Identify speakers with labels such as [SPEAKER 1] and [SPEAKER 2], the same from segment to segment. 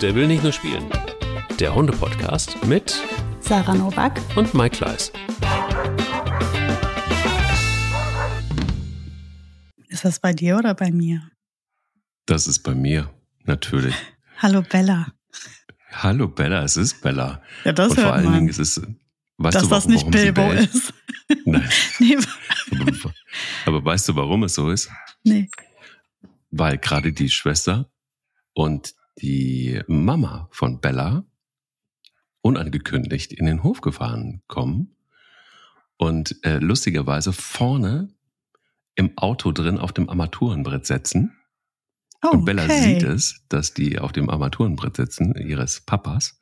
[SPEAKER 1] Der will nicht nur spielen. Der Hunde-Podcast mit
[SPEAKER 2] Sarah Novak
[SPEAKER 1] und Mike Kleiss.
[SPEAKER 2] Ist das bei dir oder bei mir?
[SPEAKER 1] Das ist bei mir, natürlich.
[SPEAKER 2] Hallo Bella.
[SPEAKER 1] Hallo Bella, es ist Bella.
[SPEAKER 2] Ja, das
[SPEAKER 1] und vor
[SPEAKER 2] hört
[SPEAKER 1] allen
[SPEAKER 2] man.
[SPEAKER 1] Dingen ist es, weißt
[SPEAKER 2] Dass
[SPEAKER 1] du,
[SPEAKER 2] das
[SPEAKER 1] warum,
[SPEAKER 2] nicht
[SPEAKER 1] warum sie
[SPEAKER 2] Bilbo ist.
[SPEAKER 1] Nein.
[SPEAKER 2] nee,
[SPEAKER 1] Aber, aber weißt du, warum es so ist?
[SPEAKER 2] nee.
[SPEAKER 1] Weil gerade die Schwester und die Mama von Bella unangekündigt in den Hof gefahren kommen und äh, lustigerweise vorne im Auto drin auf dem Armaturenbrett setzen.
[SPEAKER 2] Oh,
[SPEAKER 1] Und Bella
[SPEAKER 2] okay.
[SPEAKER 1] sieht es, dass die auf dem Armaturenbrett sitzen, ihres Papas.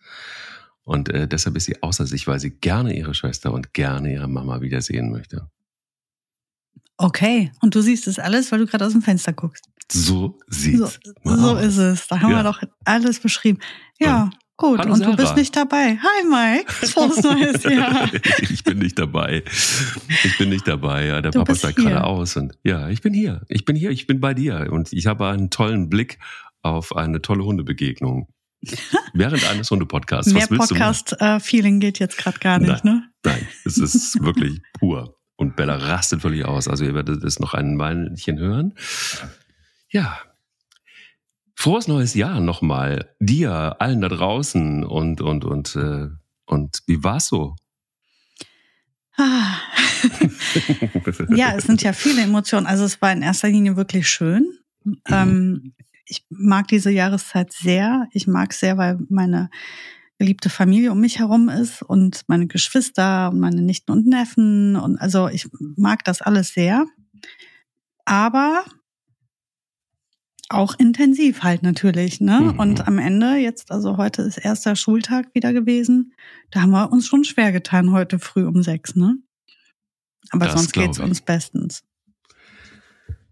[SPEAKER 1] Und äh, deshalb ist sie außer sich, weil sie gerne ihre Schwester und gerne ihre Mama wiedersehen möchte.
[SPEAKER 2] Okay, und du siehst es alles, weil du gerade aus dem Fenster guckst.
[SPEAKER 1] So
[SPEAKER 2] So,
[SPEAKER 1] sieht's
[SPEAKER 2] so
[SPEAKER 1] aus.
[SPEAKER 2] ist es. Da haben
[SPEAKER 1] Ja.
[SPEAKER 2] wir doch alles beschrieben. Ja, gut.
[SPEAKER 1] Hallo
[SPEAKER 2] und du
[SPEAKER 1] Sarah.
[SPEAKER 2] bist nicht dabei. Hi Mike. Frohes Neues Jahr.
[SPEAKER 1] ich bin nicht dabei. Ich bin nicht dabei. Ja, der
[SPEAKER 2] Du
[SPEAKER 1] Papa
[SPEAKER 2] hier.
[SPEAKER 1] gerade aus. Und ja, ich bin hier. Ich bin hier. Ich bin bei dir. Und ich habe einen tollen Blick auf eine tolle Hundebegegnung. Während eines Hundepodcasts.
[SPEAKER 2] Mehr Podcast-Feeling geht jetzt gerade gar nicht, ne?
[SPEAKER 1] du? Nein, es ist wirklich pur. Und Bella rastet völlig aus. Also ihr werdet es noch ein Weilchen hören. Ja. Frohes neues Jahr nochmal. Dir, allen da draußen und, und, und, äh, und wie war's so?
[SPEAKER 2] Ah. ja, es sind ja viele Emotionen. Also es war in erster Linie wirklich schön. Ähm, ich mag diese Jahreszeit sehr. Ich mag sehr, weil meine geliebte Familie um mich herum ist und meine Geschwister und meine Nichten und Neffen. Und also ich mag das alles sehr. Aber auch intensiv halt natürlich, ne?
[SPEAKER 1] Mhm.
[SPEAKER 2] Und am Ende, jetzt, also heute ist erster Schultag wieder gewesen, da haben wir uns schon schwer getan heute früh um sechs, ne? Aber
[SPEAKER 1] Das
[SPEAKER 2] sonst geht's uns bestens.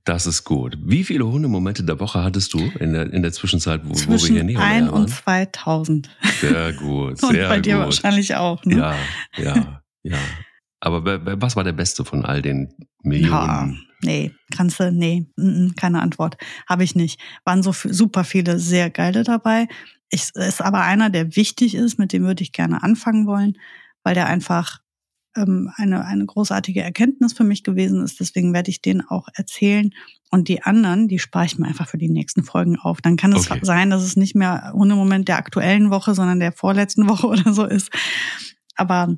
[SPEAKER 1] Das ist gut. Wie viele Hundemomente der Woche hattest du in der, in der Zwischenzeit, wo, wo wir hier
[SPEAKER 2] Zwischen
[SPEAKER 1] näher
[SPEAKER 2] ein
[SPEAKER 1] waren?
[SPEAKER 2] und 2000.
[SPEAKER 1] Sehr gut,
[SPEAKER 2] Und
[SPEAKER 1] sehr
[SPEAKER 2] bei dir
[SPEAKER 1] gut.
[SPEAKER 2] wahrscheinlich auch, ne?
[SPEAKER 1] Ja, ja, ja. Aber was war der beste von all den Millionen?
[SPEAKER 2] Nee, kannst du, nee, keine Antwort. Habe ich nicht. Waren so super viele sehr geile dabei. Ich, ist aber einer, der wichtig ist, mit dem würde ich gerne anfangen wollen, weil der einfach ähm, eine, eine großartige Erkenntnis für mich gewesen ist. Deswegen werde ich den auch erzählen. Und die anderen, die spare ich mir einfach für die nächsten Folgen auf. Dann kann es
[SPEAKER 1] Okay.
[SPEAKER 2] sein, dass es nicht mehr Hundemoment der aktuellen Woche, sondern der vorletzten Woche oder so ist. Aber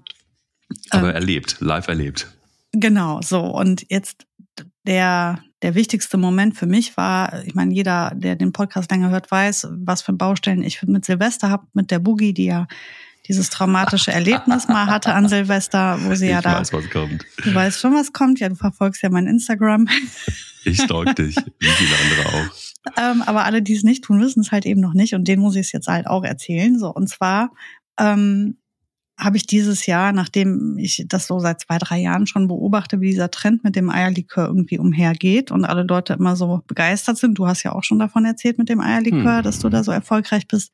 [SPEAKER 1] Aber
[SPEAKER 2] ähm,
[SPEAKER 1] erlebt, live erlebt.
[SPEAKER 2] Genau, so. Und jetzt der, der wichtigste Moment für mich war, ich meine, jeder, der den Podcast länger hört, weiß, was für Baustellen ich mit Silvester habe, mit der Boogie, die ja dieses traumatische Erlebnis mal hatte an Silvester, wo sie
[SPEAKER 1] ich
[SPEAKER 2] ja da,
[SPEAKER 1] weiß, was kommt.
[SPEAKER 2] du weißt schon, was kommt, ja, du verfolgst ja mein Instagram.
[SPEAKER 1] Ich stalk dich, wie viele andere auch.
[SPEAKER 2] Ähm, aber alle, die es nicht tun, wissen es halt eben noch nicht und denen muss ich es jetzt halt auch erzählen. So, und zwar ähm, habe ich dieses Jahr, nachdem ich das so seit zwei, drei Jahren schon beobachte, wie dieser Trend mit dem Eierlikör irgendwie umhergeht und alle Leute immer so begeistert sind. Du hast ja auch schon davon erzählt mit dem Eierlikör,
[SPEAKER 1] Hm.
[SPEAKER 2] dass du da so erfolgreich bist.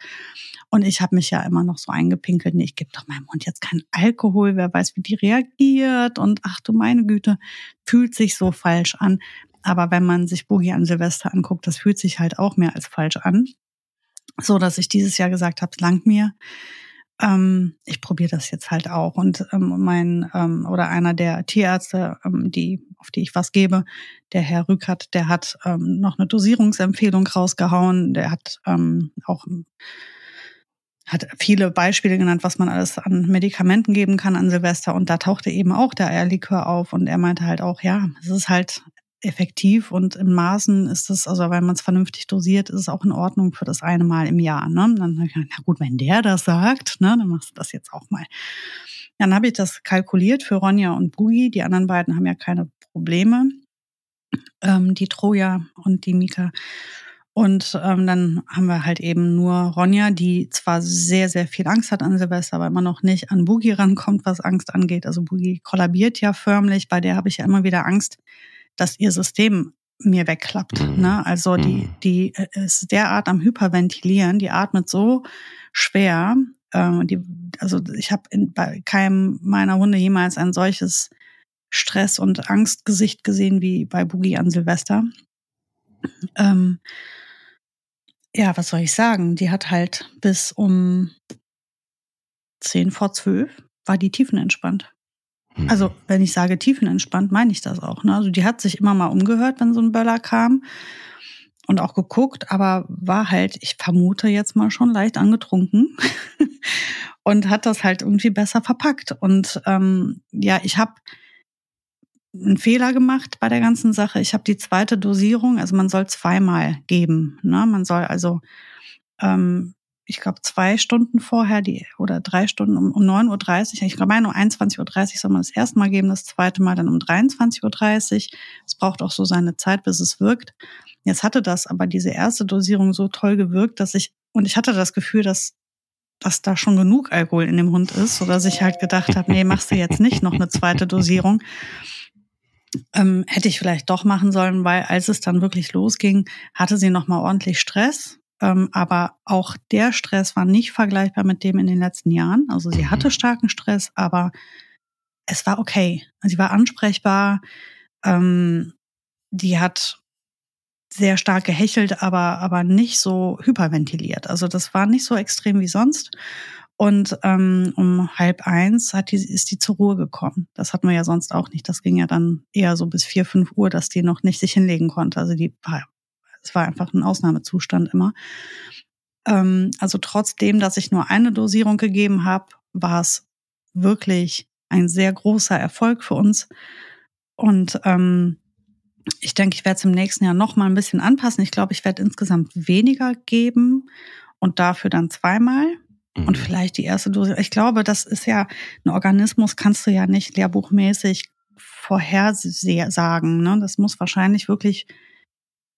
[SPEAKER 2] Und ich habe mich ja immer noch so eingepinkelt, nee, ich gebe doch meinem Hund jetzt keinen Alkohol, wer weiß, wie die reagiert und ach du meine Güte, fühlt sich so falsch an. Aber wenn man sich Boogie an Silvester anguckt, das fühlt sich halt auch mehr als falsch an. So dass ich dieses Jahr gesagt habe, es langt mir. Ähm, ich probiere das jetzt halt auch. Und ähm, mein ähm, oder einer der Tierärzte, ähm, die, auf die ich was gebe, der Herr Rückert, der hat ähm, noch eine Dosierungsempfehlung rausgehauen. Der hat ähm, auch hat viele Beispiele genannt, was man alles an Medikamenten geben kann an Silvester. Und da tauchte eben auch der Eierlikör auf. Und er meinte halt auch, ja, es ist halt effektiv und in Maßen ist es, also wenn man es vernünftig dosiert, ist es auch in Ordnung für das eine Mal im Jahr. Ne? Dann, hab ich gedacht, na gut, wenn der das sagt, ne, dann machst du das jetzt auch mal. Dann habe ich das kalkuliert für Ronja und Boogie. Die anderen beiden haben ja keine Probleme. Ähm, die Troja und die Mika. Und ähm, dann haben wir halt eben nur Ronja, die zwar sehr, sehr viel Angst hat an Silvester, aber immer noch nicht an Boogie rankommt, was Angst angeht. Also Boogie kollabiert ja förmlich. Bei der habe ich ja immer wieder Angst, dass ihr System mir wegklappt.
[SPEAKER 1] Mhm.
[SPEAKER 2] Ne? Also die,
[SPEAKER 1] Mhm.
[SPEAKER 2] die äh, ist derart am Hyperventilieren, die atmet so schwer. Ähm, die, also ich habe bei keinem meiner Hunde jemals ein solches Stress- und Angstgesicht gesehen wie bei Boogie an Silvester. Ähm, ja, was soll ich sagen? Die hat halt bis um zehn vor zwölf war die tiefenentspannt.
[SPEAKER 1] Hm.
[SPEAKER 2] Also, wenn ich sage tiefenentspannt, meine ich das auch. Ne? Also, die hat sich immer mal umgehört, wenn so ein Böller kam und auch geguckt, aber war halt, ich vermute jetzt mal schon leicht angetrunken und hat das halt irgendwie besser verpackt. Und ähm, ja, ich habe einen Fehler gemacht bei der ganzen Sache. Ich habe die zweite Dosierung, also man soll zweimal geben. Ne? Man soll also, ähm, ich glaube, zwei Stunden vorher die oder drei Stunden um, um 9.30 Uhr, ich glaube, um 21.30 Uhr soll man das erste Mal geben, das zweite Mal dann um 23.30 Uhr. Es braucht auch so seine Zeit, bis es wirkt. Jetzt hatte das aber diese erste Dosierung so toll gewirkt, dass ich, und ich hatte das Gefühl, dass dass da schon genug Alkohol in dem Hund ist, so dass ich halt gedacht habe, nee, machst du jetzt nicht noch eine zweite Dosierung. Ähm, hätte ich vielleicht doch machen sollen, weil als es dann wirklich losging, hatte sie noch mal ordentlich Stress. Ähm, aber auch der Stress war nicht vergleichbar mit dem in den letzten Jahren. Also sie hatte mhm. starken Stress, aber es war okay. Sie war ansprechbar. Ähm, die hat sehr stark gehechelt, aber, aber nicht so hyperventiliert. Also das war nicht so extrem wie sonst. Und ähm, um halb eins hat die, ist die zur Ruhe gekommen. Das hatten wir ja sonst auch nicht. Das ging ja dann eher so bis vier, fünf Uhr, dass die noch nicht sich hinlegen konnte. Also die war, es war einfach ein Ausnahmezustand immer. Ähm, also trotzdem, dass ich nur eine Dosierung gegeben habe, war es wirklich ein sehr großer Erfolg für uns. Und ähm, ich denke, ich werde es im nächsten Jahr noch mal ein bisschen anpassen. Ich glaube, ich werde insgesamt weniger geben und dafür dann zweimal. Mhm. Und vielleicht die erste Dose. Ich glaube, das ist ja ein Organismus, kannst du ja nicht lehrbuchmäßig vorhersagen. Ne? Das muss wahrscheinlich wirklich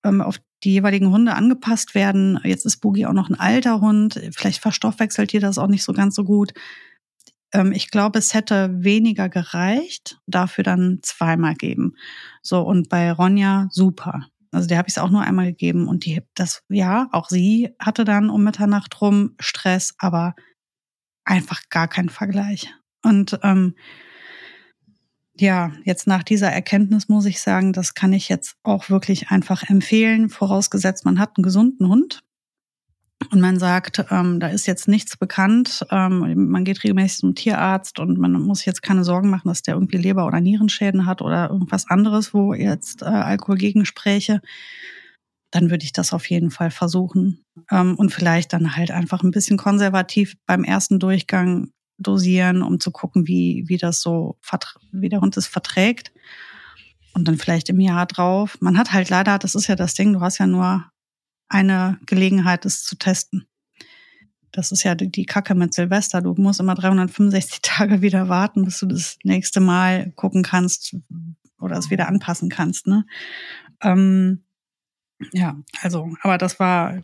[SPEAKER 2] ähm, auf die jeweiligen Hunde angepasst werden. Jetzt ist Boogie auch noch ein alter Hund. Vielleicht verstoffwechselt ihr das auch nicht so ganz so gut. Ähm, ich glaube, es hätte weniger gereicht, dafür dann zweimal geben. So, und bei Ronja super. Also der habe ich es auch nur einmal gegeben und die, das, ja, auch sie hatte dann um Mitternacht rum Stress, aber einfach gar kein Vergleich. Und ähm, ja, jetzt nach dieser Erkenntnis muss ich sagen, das kann ich jetzt auch wirklich einfach empfehlen, vorausgesetzt man hat einen gesunden Hund. Und man sagt, ähm, da ist jetzt nichts bekannt, ähm, man geht regelmäßig zum Tierarzt und man muss jetzt keine Sorgen machen, dass der irgendwie Leber- oder Nierenschäden hat oder irgendwas anderes, wo jetzt äh, Alkohol gegenspräche, dann würde ich das auf jeden Fall versuchen. Ähm, und vielleicht dann halt einfach ein bisschen konservativ beim ersten Durchgang dosieren, um zu gucken, wie, wie das so, wie der Hund es verträgt. Und dann vielleicht im Jahr drauf. Man hat halt leider, das ist ja das Ding, du hast ja nur eine Gelegenheit, es zu testen. Das ist ja die Kacke mit Silvester. Du musst immer 365 Tage wieder warten, bis du das nächste Mal gucken kannst oder es wieder anpassen kannst. Ne? Ähm, ja, also, aber das war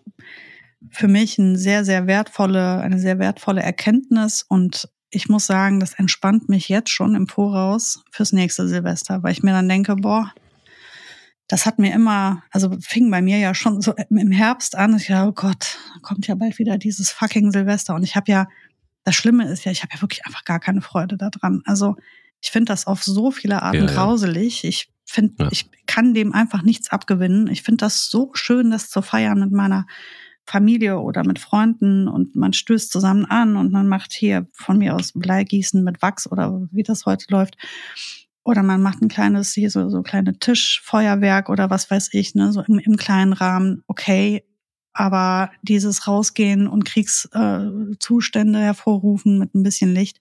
[SPEAKER 2] für mich ein sehr, sehr wertvolle, eine sehr wertvolle Erkenntnis und ich muss sagen, das entspannt mich jetzt schon im Voraus fürs nächste Silvester, weil ich mir dann denke, boah, das hat mir immer, also fing bei mir ja schon so im Herbst an. Ich dachte, oh Gott, kommt ja bald wieder dieses fucking Silvester. Und ich habe ja, das Schlimme ist ja, ich habe ja wirklich einfach gar keine Freude daran. Also ich finde das auf so viele Arten ja, grauselig. Ich finde, ja. ich kann dem einfach nichts abgewinnen. Ich finde das so schön, das zu feiern mit meiner Familie oder mit Freunden und man stößt zusammen an und man macht hier von mir aus Bleigießen mit Wachs oder wie das heute läuft. Oder man macht ein kleines, hier so, so kleine Tischfeuerwerk oder was weiß ich, ne, so im, im kleinen Rahmen, okay. Aber dieses Rausgehen und Kriegszustände äh, hervorrufen mit ein bisschen Licht,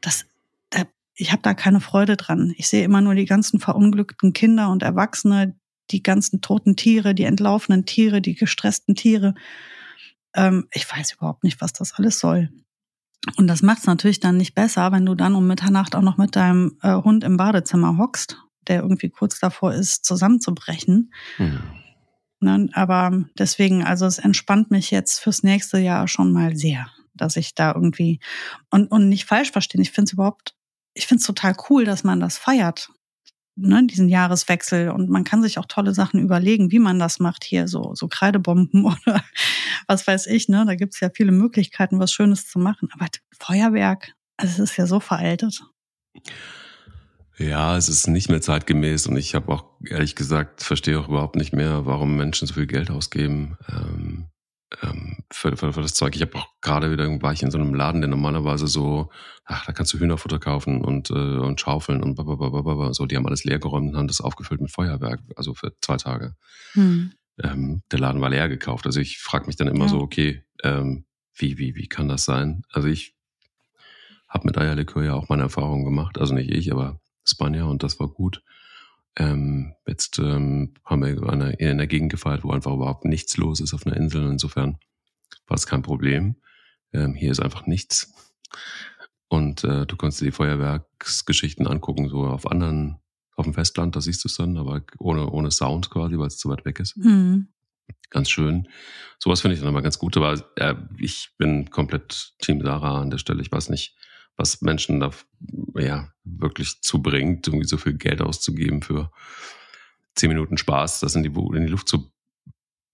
[SPEAKER 2] das, da, ich habe da keine Freude dran. Ich sehe immer nur die ganzen verunglückten Kinder und Erwachsene, die ganzen toten Tiere, die entlaufenen Tiere, die gestressten Tiere. Ähm, ich weiß überhaupt nicht, was das alles soll. Und das macht es natürlich dann nicht besser, wenn du dann um Mitternacht auch noch mit deinem äh, Hund im Badezimmer hockst, der irgendwie kurz davor ist, zusammenzubrechen. Mhm. Ne, aber deswegen, also es entspannt mich jetzt fürs nächste Jahr schon mal sehr, dass ich da irgendwie und, und nicht falsch verstehen. Ich finde es überhaupt, ich finde es total cool, dass man das feiert ne, diesen Jahreswechsel und man kann sich auch tolle Sachen überlegen, wie man das macht hier, so, so Kreidebomben oder was weiß ich, ne? Da gibt's ja viele Möglichkeiten, was Schönes zu machen. Aber Feuerwerk, also es ist ja so veraltet.
[SPEAKER 1] Ja, es ist nicht mehr zeitgemäß und ich habe auch ehrlich gesagt, verstehe auch überhaupt nicht mehr, warum Menschen so viel Geld ausgeben. Ähm, für, für, für das Zeug. Ich habe auch gerade wieder war ich in so einem Laden, der normalerweise so, ach, da kannst du Hühnerfutter kaufen und, äh, und schaufeln und blablabla. so. Die haben alles leer geräumt und haben das aufgefüllt mit Feuerwerk, also für zwei Tage. Hm. Ähm, der Laden war leer gekauft. Also ich frage mich dann immer ja. so, okay, ähm, wie, wie, wie kann das sein? Also ich habe mit Eierlikör ja auch meine Erfahrungen gemacht. Also nicht ich, aber Spanier und das war gut. Ähm, jetzt ähm, haben wir eine, in einer Gegend gefeiert, wo einfach überhaupt nichts los ist auf einer Insel. Insofern war es kein Problem. Ähm, hier ist einfach nichts. Und äh, du kannst dir die Feuerwerksgeschichten angucken, so auf anderen, auf dem Festland, da siehst du es dann, aber ohne, ohne Sound quasi, weil es zu weit weg ist. Mhm. Ganz schön. Sowas finde ich dann immer ganz gut, aber äh, ich bin komplett Team Sarah an der Stelle. Ich weiß nicht, was Menschen da ja wirklich zubringt, irgendwie so viel Geld auszugeben für zehn Minuten Spaß, das in die, in die Luft zu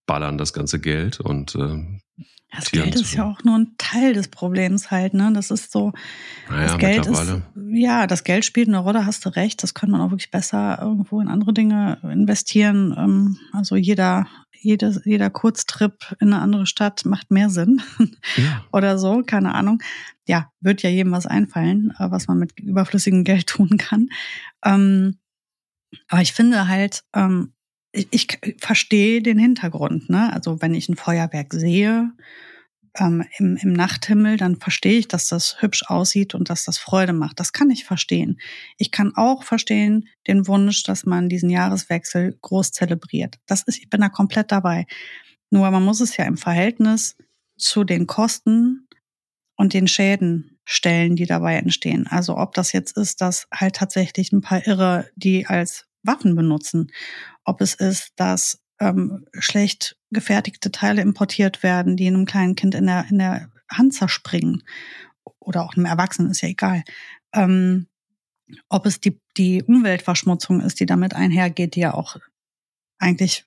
[SPEAKER 1] ballern, das ganze Geld. Und äh,
[SPEAKER 2] das Tieren Geld ist ja auch nur ein Teil des Problems halt, ne? Das ist so. Naja, das Geld ist, ja, das Geld spielt eine Rolle, hast du recht. Das könnte man auch wirklich besser irgendwo in andere Dinge investieren. Ähm, also jeder, jeder, jeder Kurztrip in eine andere Stadt macht mehr Sinn. Ja. Oder so, keine Ahnung. Ja, wird ja jedem was einfallen, äh, was man mit überflüssigem Geld tun kann. Ähm, aber ich finde halt, ähm, ich, ich verstehe den Hintergrund. Ne? Also wenn ich ein Feuerwerk sehe ähm, im, im Nachthimmel, dann verstehe ich, dass das hübsch aussieht und dass das Freude macht. Das kann ich verstehen. Ich kann auch verstehen den Wunsch, dass man diesen Jahreswechsel groß zelebriert. Das ist, ich bin da komplett dabei. Nur man muss es ja im Verhältnis zu den Kosten und den Schäden stellen, die dabei entstehen. Also ob das jetzt ist, dass halt tatsächlich ein paar Irre, die als Waffen benutzen. Ob es ist, dass ähm, schlecht gefertigte Teile importiert werden, die einem kleinen Kind in der, in der Hand zerspringen. Oder auch einem Erwachsenen, ist ja egal. Ähm, ob es die, die Umweltverschmutzung ist, die damit einhergeht, die ja auch eigentlich,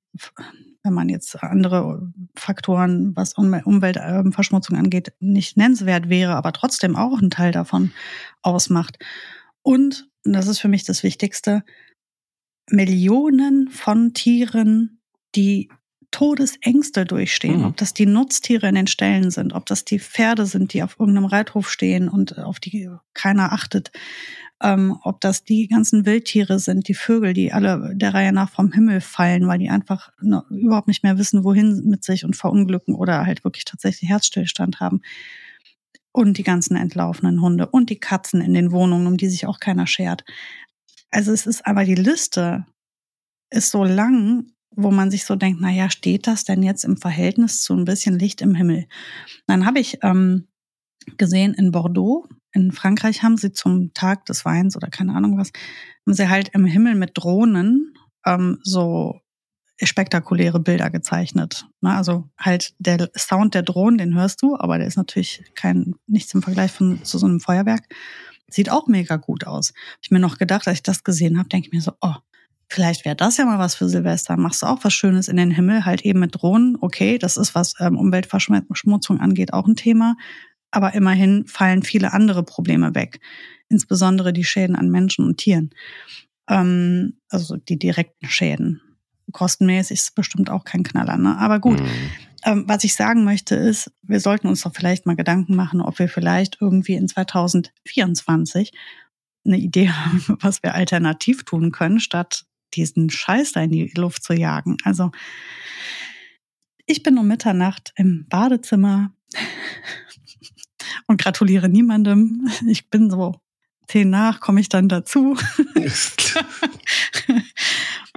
[SPEAKER 2] wenn man jetzt andere Faktoren, was Umweltverschmutzung angeht, nicht nennenswert wäre, aber trotzdem auch ein Teil davon ausmacht. Und, und das ist für mich das Wichtigste, Millionen von Tieren, die Todesängste durchstehen, mhm. ob das die Nutztiere in den Ställen sind, ob das die Pferde sind, die auf irgendeinem Reithof stehen und auf die keiner achtet, ähm, ob das die ganzen Wildtiere sind, die Vögel, die alle der Reihe nach vom Himmel fallen, weil die einfach ne, überhaupt nicht mehr wissen, wohin mit sich und verunglücken oder halt wirklich tatsächlich Herzstillstand haben. Und die ganzen entlaufenen Hunde und die Katzen in den Wohnungen, um die sich auch keiner schert. Also es ist aber die Liste ist so lang, wo man sich so denkt, na ja, steht das denn jetzt im Verhältnis zu ein bisschen Licht im Himmel? Dann habe ich ähm, gesehen in Bordeaux, in Frankreich haben sie zum Tag des Weins oder keine Ahnung was, haben sie halt im Himmel mit Drohnen ähm, so spektakuläre Bilder gezeichnet. Na, also halt der Sound der Drohnen, den hörst du, aber der ist natürlich kein nichts im Vergleich von zu so einem Feuerwerk. Sieht auch mega gut aus. Hab ich mir noch gedacht, als ich das gesehen habe, denke ich mir so, oh, vielleicht wäre das ja mal was für Silvester. Machst du auch was Schönes in den Himmel, halt eben mit Drohnen. Okay, das ist, was ähm, Umweltverschmutzung angeht, auch ein Thema. Aber immerhin fallen viele andere Probleme weg. Insbesondere die Schäden an Menschen und Tieren. Ähm, also die direkten Schäden. Kostenmäßig ist bestimmt auch kein Knaller, ne? Aber gut. Mhm. Ähm, was ich sagen möchte ist, wir sollten uns doch vielleicht mal Gedanken machen, ob wir vielleicht irgendwie in 2024 eine Idee haben, was wir alternativ tun können, statt diesen Scheiß da in die Luft zu jagen. Also ich bin um Mitternacht im Badezimmer und gratuliere niemandem. Ich bin so zehn nach, komme ich dann dazu.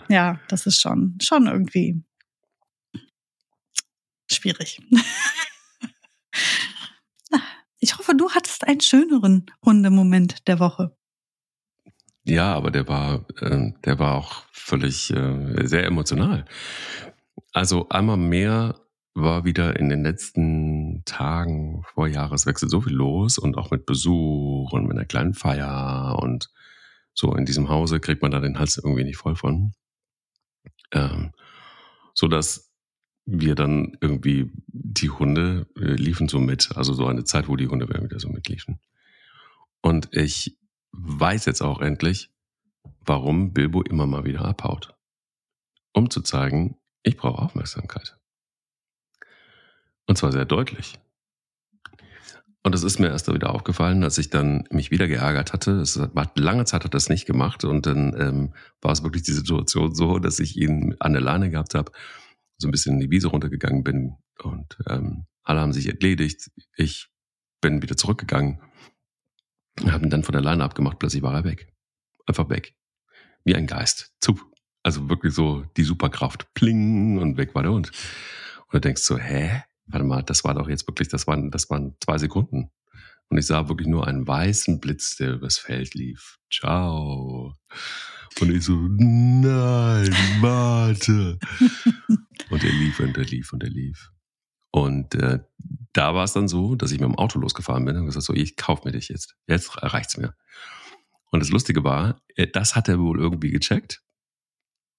[SPEAKER 2] ja, das ist schon, schon irgendwie schwierig. Ich hoffe, du hattest einen schöneren Hundemoment der Woche.
[SPEAKER 1] Ja, aber der war, äh, der war auch völlig äh, sehr emotional. Also einmal mehr war wieder in den letzten Tagen vor Jahreswechsel so viel los und auch mit Besuch und mit einer kleinen Feier und so in diesem Hause kriegt man da den Hals irgendwie nicht voll von. Ähm, so dass wir dann irgendwie, die Hunde äh, liefen so mit. Also so eine Zeit, wo die Hunde wieder so mitliefen. Und ich weiß jetzt auch endlich, warum Bilbo immer mal wieder abhaut. Um zu zeigen, ich brauche Aufmerksamkeit. Und zwar sehr deutlich. Und das ist mir erst wieder aufgefallen, als ich dann mich wieder geärgert hatte. Es war lange Zeit hat das nicht gemacht und dann ähm, war es wirklich die Situation so, dass ich ihn an der Leine gehabt habe, so ein bisschen in die Wiese runtergegangen bin und ähm, alle haben sich erledigt. Ich bin wieder zurückgegangen, habe ihn dann von der Leine abgemacht, plötzlich war er weg. Einfach weg. Wie ein Geist. Zup. Also wirklich so die Superkraft. Pling und weg war der Hund. Und du denkst so, hä? warte mal, das war doch jetzt wirklich, das waren, das waren zwei Sekunden. Und ich sah wirklich nur einen weißen Blitz, der übers Feld lief. Ciao. Und ich so, nein, warte. und er lief und er lief und er lief. Und äh, da war es dann so, dass ich mit dem Auto losgefahren bin und gesagt so, ich kauf mir dich jetzt. Jetzt reicht's mir. Und das Lustige war, äh, das hat er wohl irgendwie gecheckt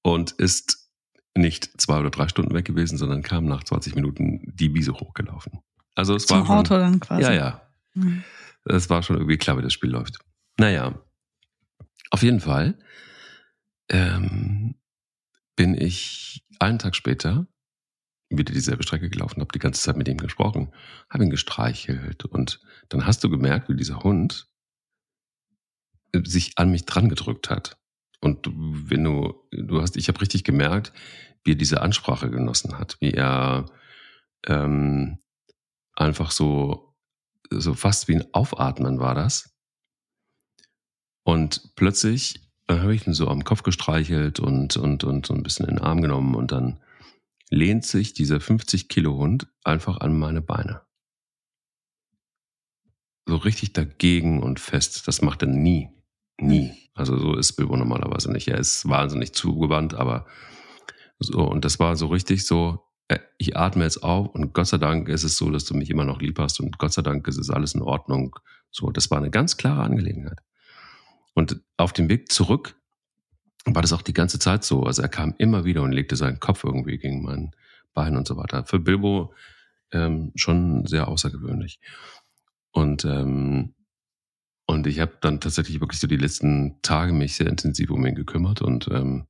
[SPEAKER 1] und ist nicht zwei oder drei Stunden weg gewesen, sondern kam nach 20 Minuten die Wiese hochgelaufen. Also es
[SPEAKER 2] Zum
[SPEAKER 1] war schon,
[SPEAKER 2] Auto dann quasi.
[SPEAKER 1] Ja, ja.
[SPEAKER 2] Mhm.
[SPEAKER 1] Es war schon irgendwie klar, wie das Spiel läuft. Naja, auf jeden Fall ähm, bin ich einen Tag später wieder dieselbe Strecke gelaufen, habe die ganze Zeit mit ihm gesprochen, habe ihn gestreichelt und dann hast du gemerkt, wie dieser Hund sich an mich dran gedrückt hat. Und wenn du, du hast, ich habe richtig gemerkt, wie er diese Ansprache genossen hat, wie er ähm, einfach so, so fast wie ein Aufatmen war das. Und plötzlich äh, habe ich ihn so am Kopf gestreichelt und, und, und so ein bisschen in den Arm genommen und dann lehnt sich dieser 50 Kilo Hund einfach an meine Beine. So richtig dagegen und fest. Das macht er nie. Nie. Also so ist Bilbo normalerweise nicht. Er ist wahnsinnig zugewandt, aber so, und das war so richtig so, äh, ich atme jetzt auf und Gott sei Dank ist es so, dass du mich immer noch lieb hast und Gott sei Dank ist es alles in Ordnung. So, das war eine ganz klare Angelegenheit. Und auf dem Weg zurück war das auch die ganze Zeit so. Also er kam immer wieder und legte seinen Kopf irgendwie gegen mein Bein und so weiter. Für Bilbo ähm, schon sehr außergewöhnlich. Und ähm, und ich habe dann tatsächlich wirklich so die letzten Tage mich sehr intensiv um ihn gekümmert und ähm,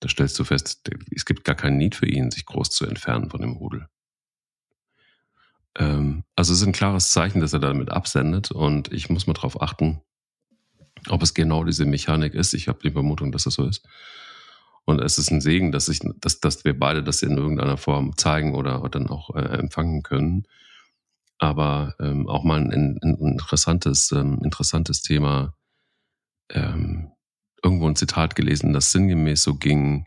[SPEAKER 1] da stellst du fest, es gibt gar keinen Need für ihn, sich groß zu entfernen von dem Rudel. Ähm, also es ist ein klares Zeichen, dass er damit absendet und ich muss mal drauf achten, ob es genau diese Mechanik ist. Ich habe die Vermutung, dass es so ist. Und es ist ein Segen, dass, ich, dass, dass wir beide das in irgendeiner Form zeigen oder, dann auch äh, empfangen können aber ähm, auch mal ein, ein interessantes, ähm, interessantes Thema. Ähm, irgendwo ein Zitat gelesen, das sinngemäß so ging,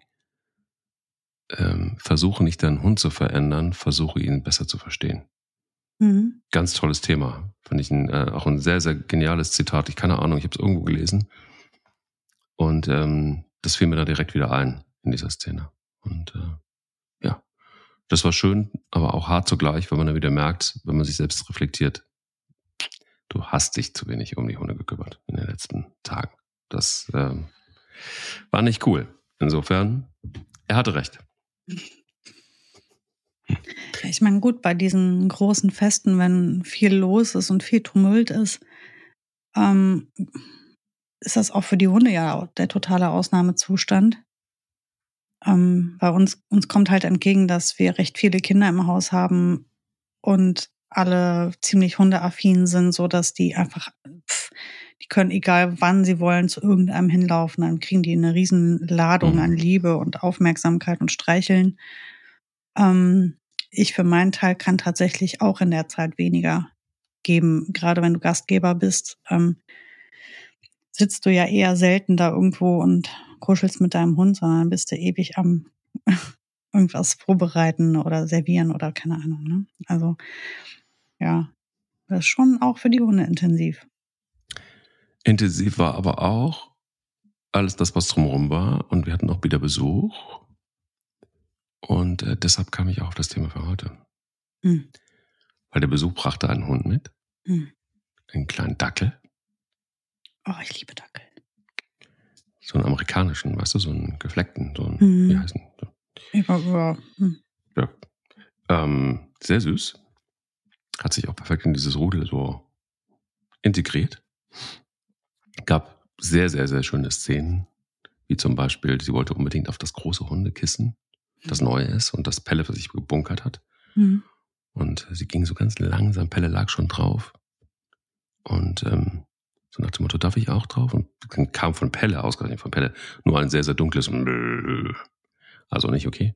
[SPEAKER 1] ähm, versuche nicht deinen Hund zu verändern, versuche ihn besser zu verstehen. Mhm. Ganz tolles Thema. Fand ich ein, äh, auch ein sehr, sehr geniales Zitat. Ich keine Ahnung, ich habe es irgendwo gelesen. Und ähm, das fiel mir da direkt wieder ein in dieser Szene. Und äh, das war schön, aber auch hart zugleich, weil man dann wieder merkt, wenn man sich selbst reflektiert, du hast dich zu wenig um die Hunde gekümmert in den letzten Tagen. Das ähm, war nicht cool. Insofern, er hatte recht.
[SPEAKER 2] Ich meine, gut, bei diesen großen Festen, wenn viel los ist und viel Tumult ist, ähm, ist das auch für die Hunde ja der totale Ausnahmezustand. Ähm, bei uns, uns kommt halt entgegen, dass wir recht viele Kinder im Haus haben und alle ziemlich hundeaffin sind, so dass die einfach, pff, die können egal wann sie wollen zu irgendeinem hinlaufen, dann kriegen die eine riesen Ladung mhm. an Liebe und Aufmerksamkeit und Streicheln. Ähm, ich für meinen Teil kann tatsächlich auch in der Zeit weniger geben, gerade wenn du Gastgeber bist. Ähm, sitzt du ja eher selten da irgendwo und kuschelst mit deinem Hund, sondern bist du ewig am irgendwas vorbereiten oder servieren oder keine Ahnung. Ne? Also ja, das ist schon auch für die Hunde intensiv.
[SPEAKER 1] Intensiv war aber auch alles das, was drumherum war. Und wir hatten auch wieder Besuch. Und äh, deshalb kam ich auch auf das Thema für heute. Hm. Weil der Besuch brachte einen Hund mit. Hm. Einen kleinen Dackel.
[SPEAKER 2] Oh, ich liebe Dackel.
[SPEAKER 1] So einen amerikanischen, weißt du, so einen gefleckten, so einen, mhm. wie heißen? So. Ja, ja. Hm. ja. Ähm, sehr süß. Hat sich auch perfekt in dieses Rudel so integriert. Gab sehr, sehr, sehr schöne Szenen. Wie zum Beispiel, sie wollte unbedingt auf das große Hundekissen, das mhm. neu ist und das Pelle für sich gebunkert hat. Mhm. Und sie ging so ganz langsam, Pelle lag schon drauf. Und ähm, so nach dem Motto, darf ich auch drauf? Und dann kam von Pelle, ausgerechnet von Pelle, nur ein sehr, sehr dunkles. Also nicht okay.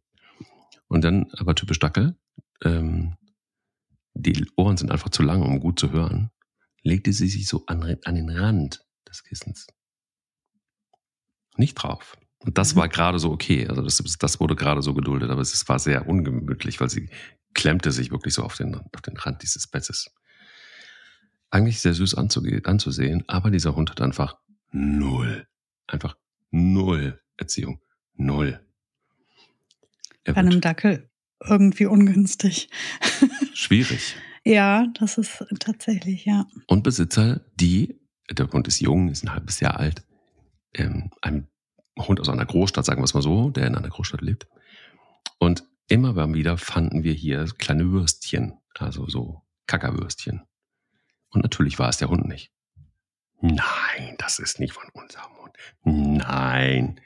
[SPEAKER 1] Und dann, aber typisch Dackel, ähm, die Ohren sind einfach zu lang, um gut zu hören, legte sie sich so an, an den Rand des Kissens. Nicht drauf. Und das mhm. war gerade so okay. Also das, das wurde gerade so geduldet, aber es war sehr ungemütlich, weil sie klemmte sich wirklich so auf den, auf den Rand dieses Bettes. Eigentlich sehr süß anzusehen, aber dieser Hund hat einfach null, einfach null Erziehung. Null.
[SPEAKER 2] Er Bei einem Dackel irgendwie ungünstig.
[SPEAKER 1] Schwierig.
[SPEAKER 2] Ja, das ist tatsächlich, ja.
[SPEAKER 1] Und Besitzer, die, der Hund ist jung, ist ein halbes Jahr alt, ähm, ein Hund aus einer Großstadt, sagen wir es mal so, der in einer Großstadt lebt. Und immer wieder fanden wir hier kleine Würstchen, also so Kackerwürstchen. Und natürlich war es der Hund nicht. Nein, das ist nicht von unserem Hund. Nein.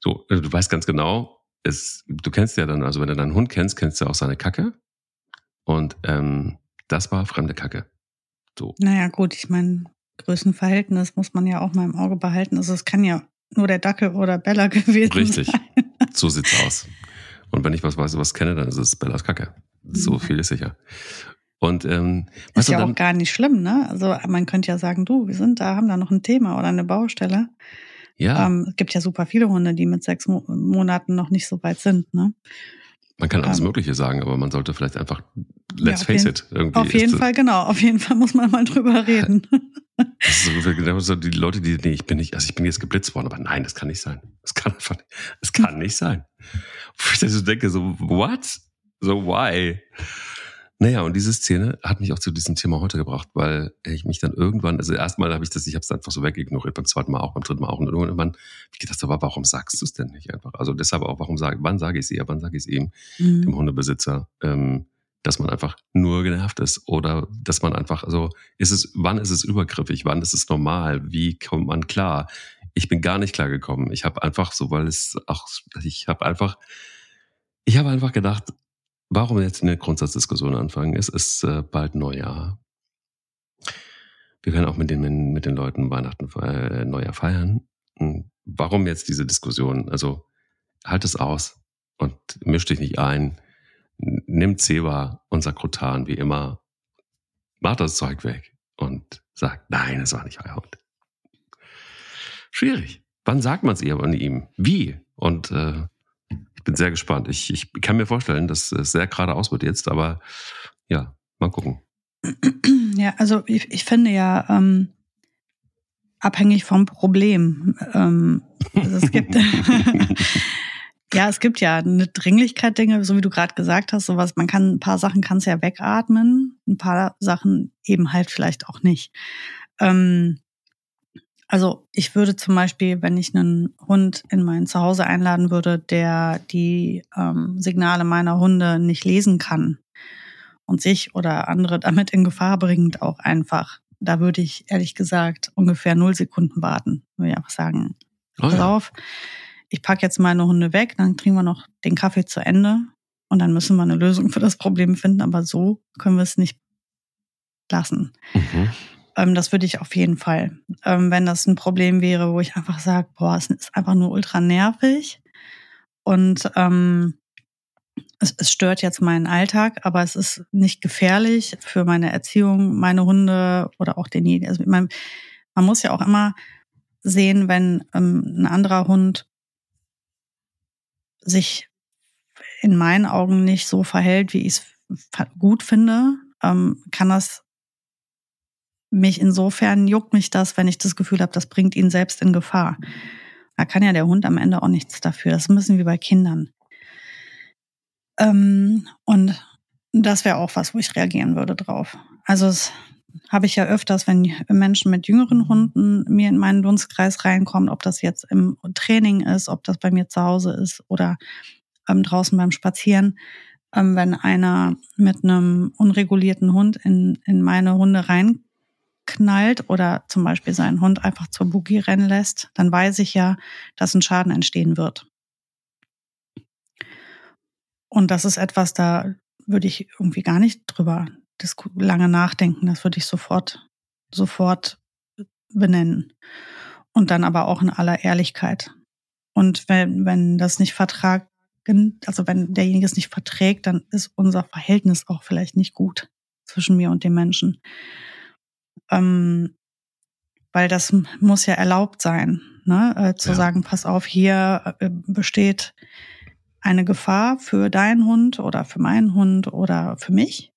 [SPEAKER 1] So, also du weißt ganz genau, es, du kennst ja dann, also wenn du deinen Hund kennst, kennst du auch seine Kacke. Und ähm, das war fremde Kacke. So.
[SPEAKER 2] Naja, gut, ich meine, Größenverhältnis muss man ja auch mal im Auge behalten. Also es kann ja nur der Dackel oder Bella gewesen
[SPEAKER 1] Richtig.
[SPEAKER 2] sein.
[SPEAKER 1] Richtig, so sieht's aus. Und wenn ich was weiß, was kenne, dann ist es Bellas Kacke. So viel ist sicher. Und ähm,
[SPEAKER 2] ist ja dann, auch gar nicht schlimm, ne? Also man könnte ja sagen, du, wir sind da, haben da noch ein Thema oder eine Baustelle. Ja. Ähm, es gibt ja super viele Hunde, die mit sechs Mo Monaten noch nicht so weit sind, ne?
[SPEAKER 1] Man kann alles ähm, Mögliche sagen, aber man sollte vielleicht einfach, let's ja, face
[SPEAKER 2] jeden,
[SPEAKER 1] it, irgendwie.
[SPEAKER 2] Auf jeden Fall, genau. Auf jeden Fall muss man mal drüber reden.
[SPEAKER 1] Das ist so, die Leute, die, nee, ich bin nicht, also ich bin jetzt geblitzt worden, aber nein, das kann nicht sein. Das kann einfach, das kann nicht sein. Wo ich so denke, so, what? So, why? Naja, und diese Szene hat mich auch zu diesem Thema heute gebracht, weil ich mich dann irgendwann, also erstmal habe ich das, ich habe es einfach so wegignoriert, beim zweiten Mal auch, beim dritten Mal auch. Und irgendwann ich gedacht, aber warum sagst du es denn nicht einfach? Also deshalb auch, warum sage, wann sage ich es ihr, wann sage ich es ihm, mhm. dem Hundebesitzer, ähm, dass man einfach nur genervt ist oder dass man einfach, also ist es, wann ist es übergriffig, wann ist es normal, wie kommt man klar? Ich bin gar nicht klar gekommen. Ich habe einfach so, weil es auch, ich habe einfach, ich habe einfach gedacht, Warum jetzt eine Grundsatzdiskussion anfangen? Es ist äh, bald Neujahr. Wir können auch mit den, mit den Leuten Weihnachten, äh, Neujahr feiern. Hm, warum jetzt diese Diskussion? Also halt es aus und misch dich nicht ein. Nimm Zeba und Sakrotan wie immer. Mach das Zeug weg und sag, nein, es war nicht euer Hund. Schwierig. Wann sagt man es ihr an ihm? Wie? Und äh, bin sehr gespannt. Ich, ich kann mir vorstellen, dass es sehr geradeaus wird jetzt, aber ja, mal gucken.
[SPEAKER 2] Ja, also ich, ich finde ja, ähm, abhängig vom Problem. Ähm, also es gibt ja, es gibt ja eine Dringlichkeit Dinge, so wie du gerade gesagt hast, sowas. Man kann ein paar Sachen kannst ja wegatmen, ein paar Sachen eben halt vielleicht auch nicht. Ähm, also ich würde zum Beispiel, wenn ich einen Hund in mein Zuhause einladen würde, der die ähm, Signale meiner Hunde nicht lesen kann und sich oder andere damit in Gefahr bringt, auch einfach, da würde ich ehrlich gesagt ungefähr null Sekunden warten. Würde ich einfach sagen, oh pass ja. auf, ich packe jetzt meine Hunde weg, dann kriegen wir noch den Kaffee zu Ende und dann müssen wir eine Lösung für das Problem finden, aber so können wir es nicht lassen. Mhm. Ähm, das würde ich auf jeden Fall. Ähm, wenn das ein Problem wäre, wo ich einfach sage, boah, es ist einfach nur ultra nervig und ähm, es, es stört jetzt meinen Alltag, aber es ist nicht gefährlich für meine Erziehung, meine Hunde oder auch den. Also man, man muss ja auch immer sehen, wenn ähm, ein anderer Hund sich in meinen Augen nicht so verhält, wie ich es gut finde, ähm, kann das mich insofern juckt mich das, wenn ich das Gefühl habe, das bringt ihn selbst in Gefahr. Da kann ja der Hund am Ende auch nichts dafür. Das müssen wir bei Kindern. Ähm, und das wäre auch was, wo ich reagieren würde drauf. Also es habe ich ja öfters, wenn Menschen mit jüngeren Hunden mir in meinen Dunstkreis reinkommen, ob das jetzt im Training ist, ob das bei mir zu Hause ist oder ähm, draußen beim Spazieren, ähm, wenn einer mit einem unregulierten Hund in, in meine Hunde rein knallt oder zum Beispiel seinen Hund einfach zur Boogie rennen lässt, dann weiß ich ja, dass ein Schaden entstehen wird. Und das ist etwas, da würde ich irgendwie gar nicht drüber lange nachdenken. Das würde ich sofort, sofort benennen. Und dann aber auch in aller Ehrlichkeit. Und wenn, wenn das nicht vertragt, also wenn derjenige es nicht verträgt, dann ist unser Verhältnis auch vielleicht nicht gut zwischen mir und dem Menschen. Ähm, weil das muss ja erlaubt sein, ne? Äh, zu ja. sagen, pass auf, hier äh, besteht eine Gefahr für deinen Hund oder für meinen Hund oder für mich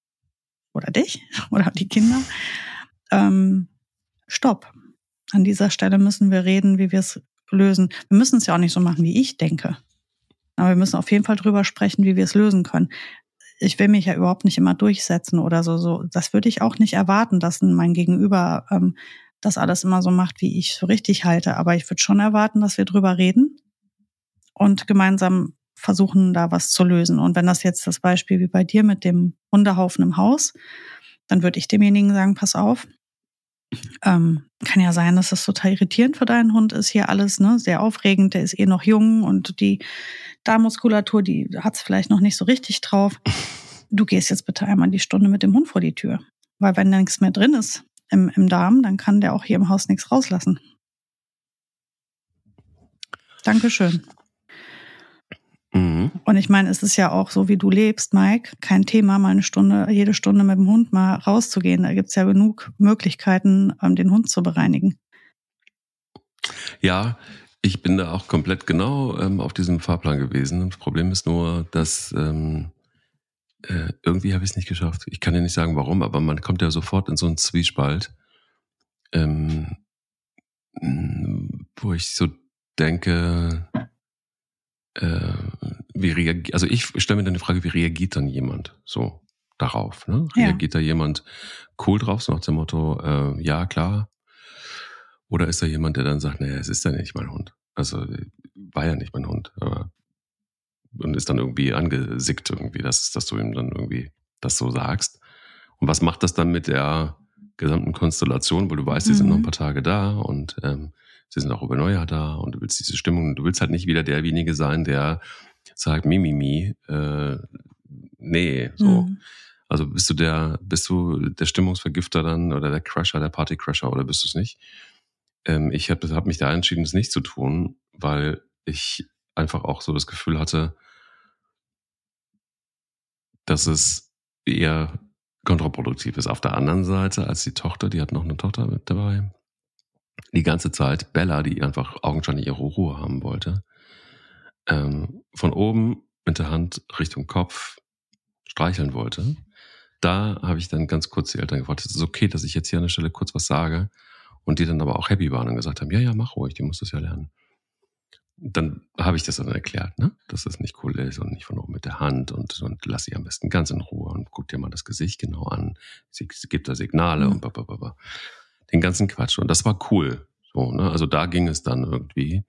[SPEAKER 2] oder dich oder die Kinder. Ähm, stopp. An dieser Stelle müssen wir reden, wie wir es lösen. Wir müssen es ja auch nicht so machen, wie ich denke. Aber wir müssen auf jeden Fall drüber sprechen, wie wir es lösen können. Ich will mich ja überhaupt nicht immer durchsetzen oder so. so. Das würde ich auch nicht erwarten, dass mein Gegenüber ähm, das alles immer so macht, wie ich so richtig halte. Aber ich würde schon erwarten, dass wir drüber reden und gemeinsam versuchen, da was zu lösen. Und wenn das jetzt das Beispiel wie bei dir mit dem Hundehaufen im Haus, dann würde ich demjenigen sagen, pass auf, ähm, kann ja sein, dass das total irritierend für deinen Hund ist hier alles, ne? Sehr aufregend, der ist eh noch jung und die Darmmuskulatur, die hat es vielleicht noch nicht so richtig drauf. Du gehst jetzt bitte einmal die Stunde mit dem Hund vor die Tür. Weil wenn da nichts mehr drin ist im, im Darm, dann kann der auch hier im Haus nichts rauslassen. Dankeschön. Mhm. Und ich meine, es ist ja auch so, wie du lebst, Mike, kein Thema, mal eine Stunde, jede Stunde mit dem Hund mal rauszugehen. Da gibt's ja genug Möglichkeiten, ähm, den Hund zu bereinigen.
[SPEAKER 1] Ja, ich bin da auch komplett genau ähm, auf diesem Fahrplan gewesen. Das Problem ist nur, dass ähm, äh, irgendwie habe ich es nicht geschafft. Ich kann ja nicht sagen, warum, aber man kommt ja sofort in so einen Zwiespalt, ähm, wo ich so denke, äh, wie reagiert, also ich stelle mir dann die Frage, wie reagiert dann jemand so darauf? Ne? Reagiert ja. da jemand cool drauf, so nach dem Motto, äh, ja, klar? Oder ist da jemand, der dann sagt, naja, es ist ja nicht mein Hund. Also war ja nicht mein Hund, aber und ist dann irgendwie angesickt irgendwie, dass, dass du ihm dann irgendwie das so sagst. Und was macht das dann mit der gesamten Konstellation, wo du weißt, die mhm. sind noch ein mhm. paar Tage da und ähm, sie sind auch über Neujahr da und du willst diese Stimmung, du willst halt nicht wieder derjenige sein, der sagt, Mimimi, äh, nee, so. Mhm. Also bist du der, bist du der Stimmungsvergifter dann oder der Crusher, der Partycrusher oder bist du es nicht? Ähm, ich habe hab mich da entschieden, es nicht zu tun, weil ich einfach auch so das Gefühl hatte, dass es eher kontraproduktiv ist. Auf der anderen Seite, als die Tochter, die hat noch eine Tochter mit dabei, die ganze Zeit Bella, die einfach augenscheinlich ihre Ruhe haben wollte, ähm, von oben mit der Hand Richtung Kopf streicheln wollte. Da habe ich dann ganz kurz die Eltern gefragt, es ist okay, dass ich jetzt hier an der Stelle kurz was sage. Und die dann aber auch happy waren und gesagt haben, ja, ja, mach ruhig, die muss das ja lernen. Dann habe ich das dann erklärt, ne? dass das nicht cool ist und nicht von oben mit der Hand und, und lass sie am besten ganz in Ruhe und guck dir mal das Gesicht genau an. Sie, sie gibt da Signale mhm. und blablabla den ganzen Quatsch. Und das war cool. So, ne? Also da ging es dann irgendwie.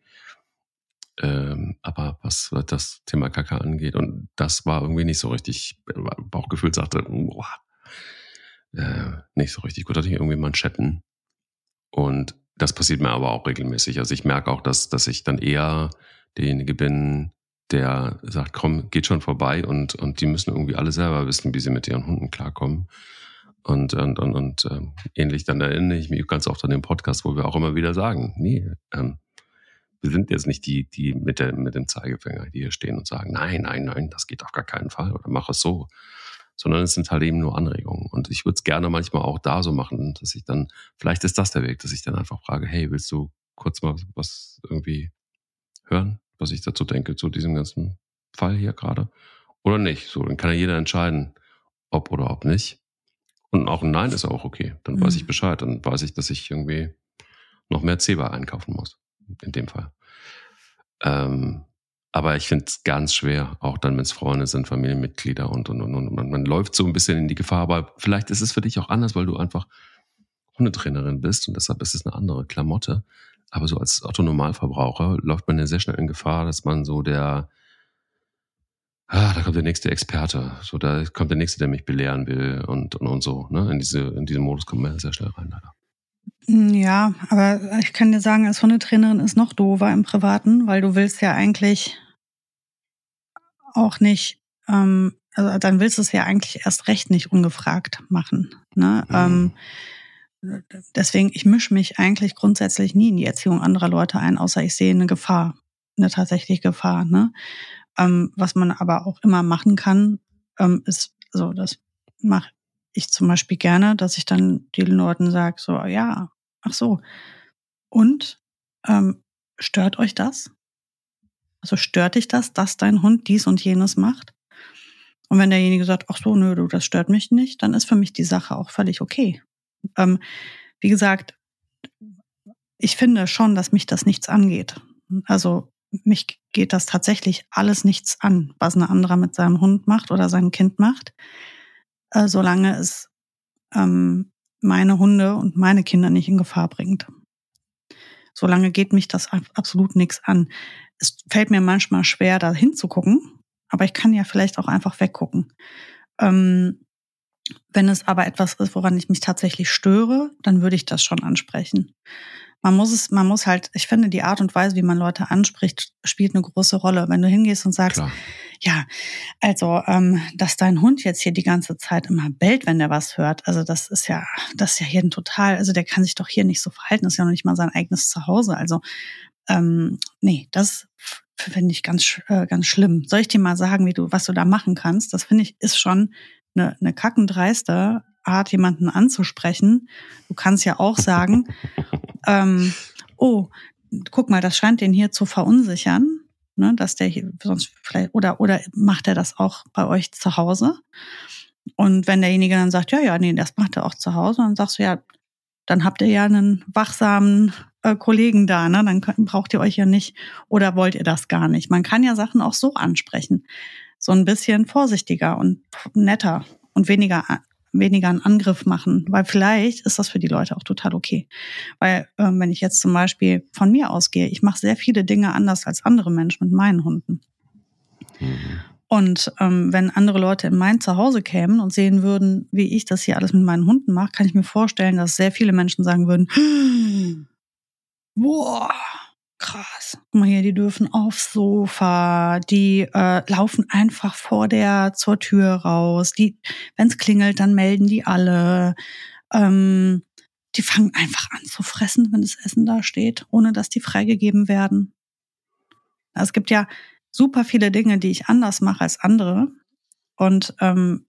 [SPEAKER 1] Ähm, aber was das Thema Kaka angeht, und das war irgendwie nicht so richtig, Bauchgefühl sagte, boah, äh, nicht so richtig gut, hatte ich irgendwie Manschetten. Und das passiert mir aber auch regelmäßig. Also ich merke auch, dass, dass ich dann eher derjenige bin, der sagt, komm, geht schon vorbei und, und die müssen irgendwie alle selber wissen, wie sie mit ihren Hunden klarkommen. Und, und, und, und äh, ähnlich dann erinnere ich mich ganz oft an den Podcast, wo wir auch immer wieder sagen, nee, ähm, wir sind jetzt nicht die, die mit, der, mit dem Zeigefinger, die hier stehen und sagen, nein, nein, nein, das geht auf gar keinen Fall oder mach es so. Sondern es sind halt eben nur Anregungen. Und ich würde es gerne manchmal auch da so machen, dass ich dann, vielleicht ist das der Weg, dass ich dann einfach frage, hey, willst du kurz mal was irgendwie hören, was ich dazu denke, zu diesem ganzen Fall hier gerade? Oder nicht? So, dann kann ja jeder entscheiden, ob oder ob nicht. Und auch ein Nein ist auch okay. Dann mhm. weiß ich mhm. Bescheid. Dann weiß ich, dass ich irgendwie noch mehr Zebra einkaufen muss. In dem Fall. Ähm, aber ich finde es ganz schwer, auch dann, wenn es Freunde sind, Familienmitglieder und, und, und, und. Man, man läuft so ein bisschen in die Gefahr, aber vielleicht ist es für dich auch anders, weil du einfach Hundetrainerin bist und deshalb ist es eine andere Klamotte. Aber so als Otto-Normalverbraucher läuft man ja sehr schnell in Gefahr, dass man so der, ah, da kommt der nächste Experte, so da kommt der nächste, der mich belehren will und und, und so. Ne? In diese in diesen Modus kommt man sehr schnell rein, leider.
[SPEAKER 2] Mm, ja, aber ich kann dir sagen, als Hundetrainerin ist noch doofer im Privaten, weil du willst ja eigentlich auch nicht ähm, also dann willst du es ja eigentlich erst recht nicht ungefragt machen. Ne? Mhm. Ähm, deswegen, ich mische mich eigentlich grundsätzlich nie in die Erziehung anderer Leute ein, außer ich sehe eine Gefahr, eine tatsächliche Gefahr. Ne? Ähm, was man aber auch immer machen kann, ähm, ist, so das mache ich zum Beispiel gerne, dass ich dann den Leuten sage, so, ja, ach so. Und ähm, stört euch das? Also stört dich das, dass dein Hund dies und jenes macht? Und wenn derjenige sagt, ach so, nö, du, das stört mich nicht, dann ist für mich die Sache auch völlig okay. Ähm, wie gesagt, ich finde schon, dass mich das nichts angeht. Also mich geht das tatsächlich alles nichts an, was ein anderer mit seinem Hund macht oder seinem Kind macht, äh, solange es ähm, meine Hunde und meine Kinder nicht in Gefahr bringt. Solange geht mich das absolut nichts an. Es fällt mir manchmal schwer, da hinzugucken, aber ich kann ja vielleicht auch einfach weggucken. Ähm, wenn es aber etwas ist, woran ich mich tatsächlich störe, dann würde ich das schon ansprechen. Man muss es, man muss halt, ich finde, die Art und Weise, wie man Leute anspricht, spielt eine große Rolle. Wenn du hingehst und sagst, Klar. ja, also, ähm, dass dein Hund jetzt hier die ganze Zeit immer bellt, wenn der was hört, also das ist ja, das ist ja hier ein total, also der kann sich doch hier nicht so verhalten, das ist ja noch nicht mal sein eigenes Zuhause. Also, ähm, nee, das finde ich ganz, äh, ganz schlimm. Soll ich dir mal sagen, wie du, was du da machen kannst? Das finde ich ist schon eine, eine kackendreiste Art, jemanden anzusprechen. Du kannst ja auch sagen, ähm, oh, guck mal, das scheint den hier zu verunsichern, ne, dass der hier sonst vielleicht, oder, oder macht er das auch bei euch zu Hause? Und wenn derjenige dann sagt, ja, ja, nee, das macht er auch zu Hause, dann sagst du ja, dann habt ihr ja einen wachsamen äh, Kollegen da, ne? Dann könnt, braucht ihr euch ja nicht oder wollt ihr das gar nicht. Man kann ja Sachen auch so ansprechen. So ein bisschen vorsichtiger und netter und weniger weniger einen Angriff machen, weil vielleicht ist das für die Leute auch total okay. Weil ähm, wenn ich jetzt zum Beispiel von mir ausgehe, ich mache sehr viele Dinge anders als andere Menschen mit meinen Hunden. Mhm. Und ähm, wenn andere Leute in mein Zuhause kämen und sehen würden, wie ich das hier alles mit meinen Hunden mache, kann ich mir vorstellen, dass sehr viele Menschen sagen würden, boah, krass. Guck mal hier, die dürfen aufs Sofa, die äh, laufen einfach vor der zur Tür raus. Die, wenn es klingelt, dann melden die alle. Ähm, die fangen einfach an zu fressen, wenn das Essen da steht, ohne dass die freigegeben werden. Es gibt ja super viele Dinge, die ich anders mache als andere. Und ähm,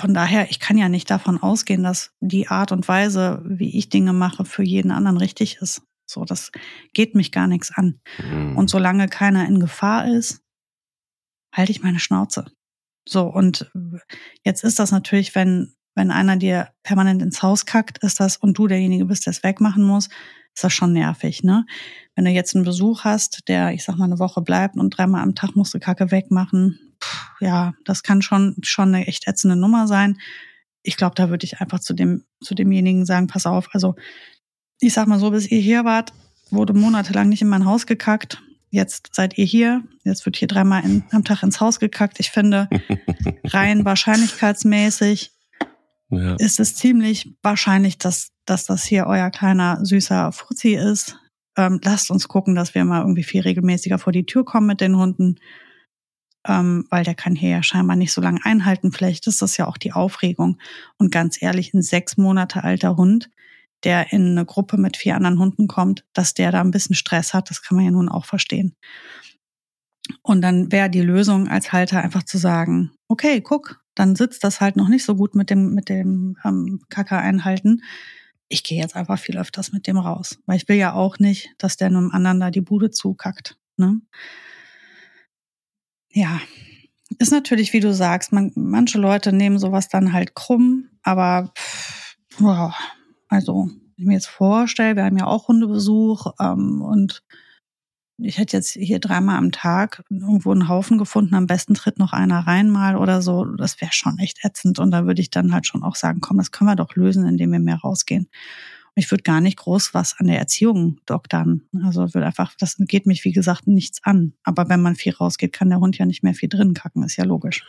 [SPEAKER 2] von daher, ich kann ja nicht davon ausgehen, dass die Art und Weise, wie ich Dinge mache, für jeden anderen richtig ist. So, das geht mich gar nichts an. Mhm. Und solange keiner in Gefahr ist, halte ich meine Schnauze. So, und jetzt ist das natürlich, wenn, wenn einer dir permanent ins Haus kackt, ist das, und du derjenige bist, der es wegmachen muss, ist das schon nervig, ne? Wenn du jetzt einen Besuch hast, der, ich sag mal, eine Woche bleibt und dreimal am Tag musst du Kacke wegmachen, ja, das kann schon, schon eine echt ätzende Nummer sein. Ich glaube, da würde ich einfach zu dem, zu demjenigen sagen, pass auf, also ich sag mal so, bis ihr hier wart, wurde monatelang nicht in mein Haus gekackt. Jetzt seid ihr hier. Jetzt wird hier dreimal in, am Tag ins Haus gekackt. Ich finde, rein wahrscheinlichkeitsmäßig ja. ist es ziemlich wahrscheinlich, dass, dass das hier euer kleiner süßer Fuzzi ist. Ähm, lasst uns gucken, dass wir mal irgendwie viel regelmäßiger vor die Tür kommen mit den Hunden ähm, weil der kann hier ja scheinbar nicht so lange einhalten. Vielleicht ist das ja auch die Aufregung. Und ganz ehrlich, ein sechs Monate alter Hund, der in eine Gruppe mit vier anderen Hunden kommt, dass der da ein bisschen Stress hat, das kann man ja nun auch verstehen. Und dann wäre die Lösung als Halter einfach zu sagen, okay, guck, dann sitzt das halt noch nicht so gut mit dem, mit dem ähm, Kacker einhalten. Ich gehe jetzt einfach viel öfters mit dem raus, weil ich will ja auch nicht, dass der einem anderen da die Bude zukackt. Ne? Ja, ist natürlich, wie du sagst, man, manche Leute nehmen sowas dann halt krumm, aber pff, wow, also, wenn ich mir jetzt vorstelle, wir haben ja auch Hundebesuch ähm, und ich hätte jetzt hier dreimal am Tag irgendwo einen Haufen gefunden, am besten tritt noch einer rein mal oder so. Das wäre schon echt ätzend. Und da würde ich dann halt schon auch sagen, komm, das können wir doch lösen, indem wir mehr rausgehen ich würde gar nicht groß was an der Erziehung doktern. Also würde einfach, das geht mich, wie gesagt, nichts an. Aber wenn man viel rausgeht, kann der Hund ja nicht mehr viel drin kacken, ist ja logisch.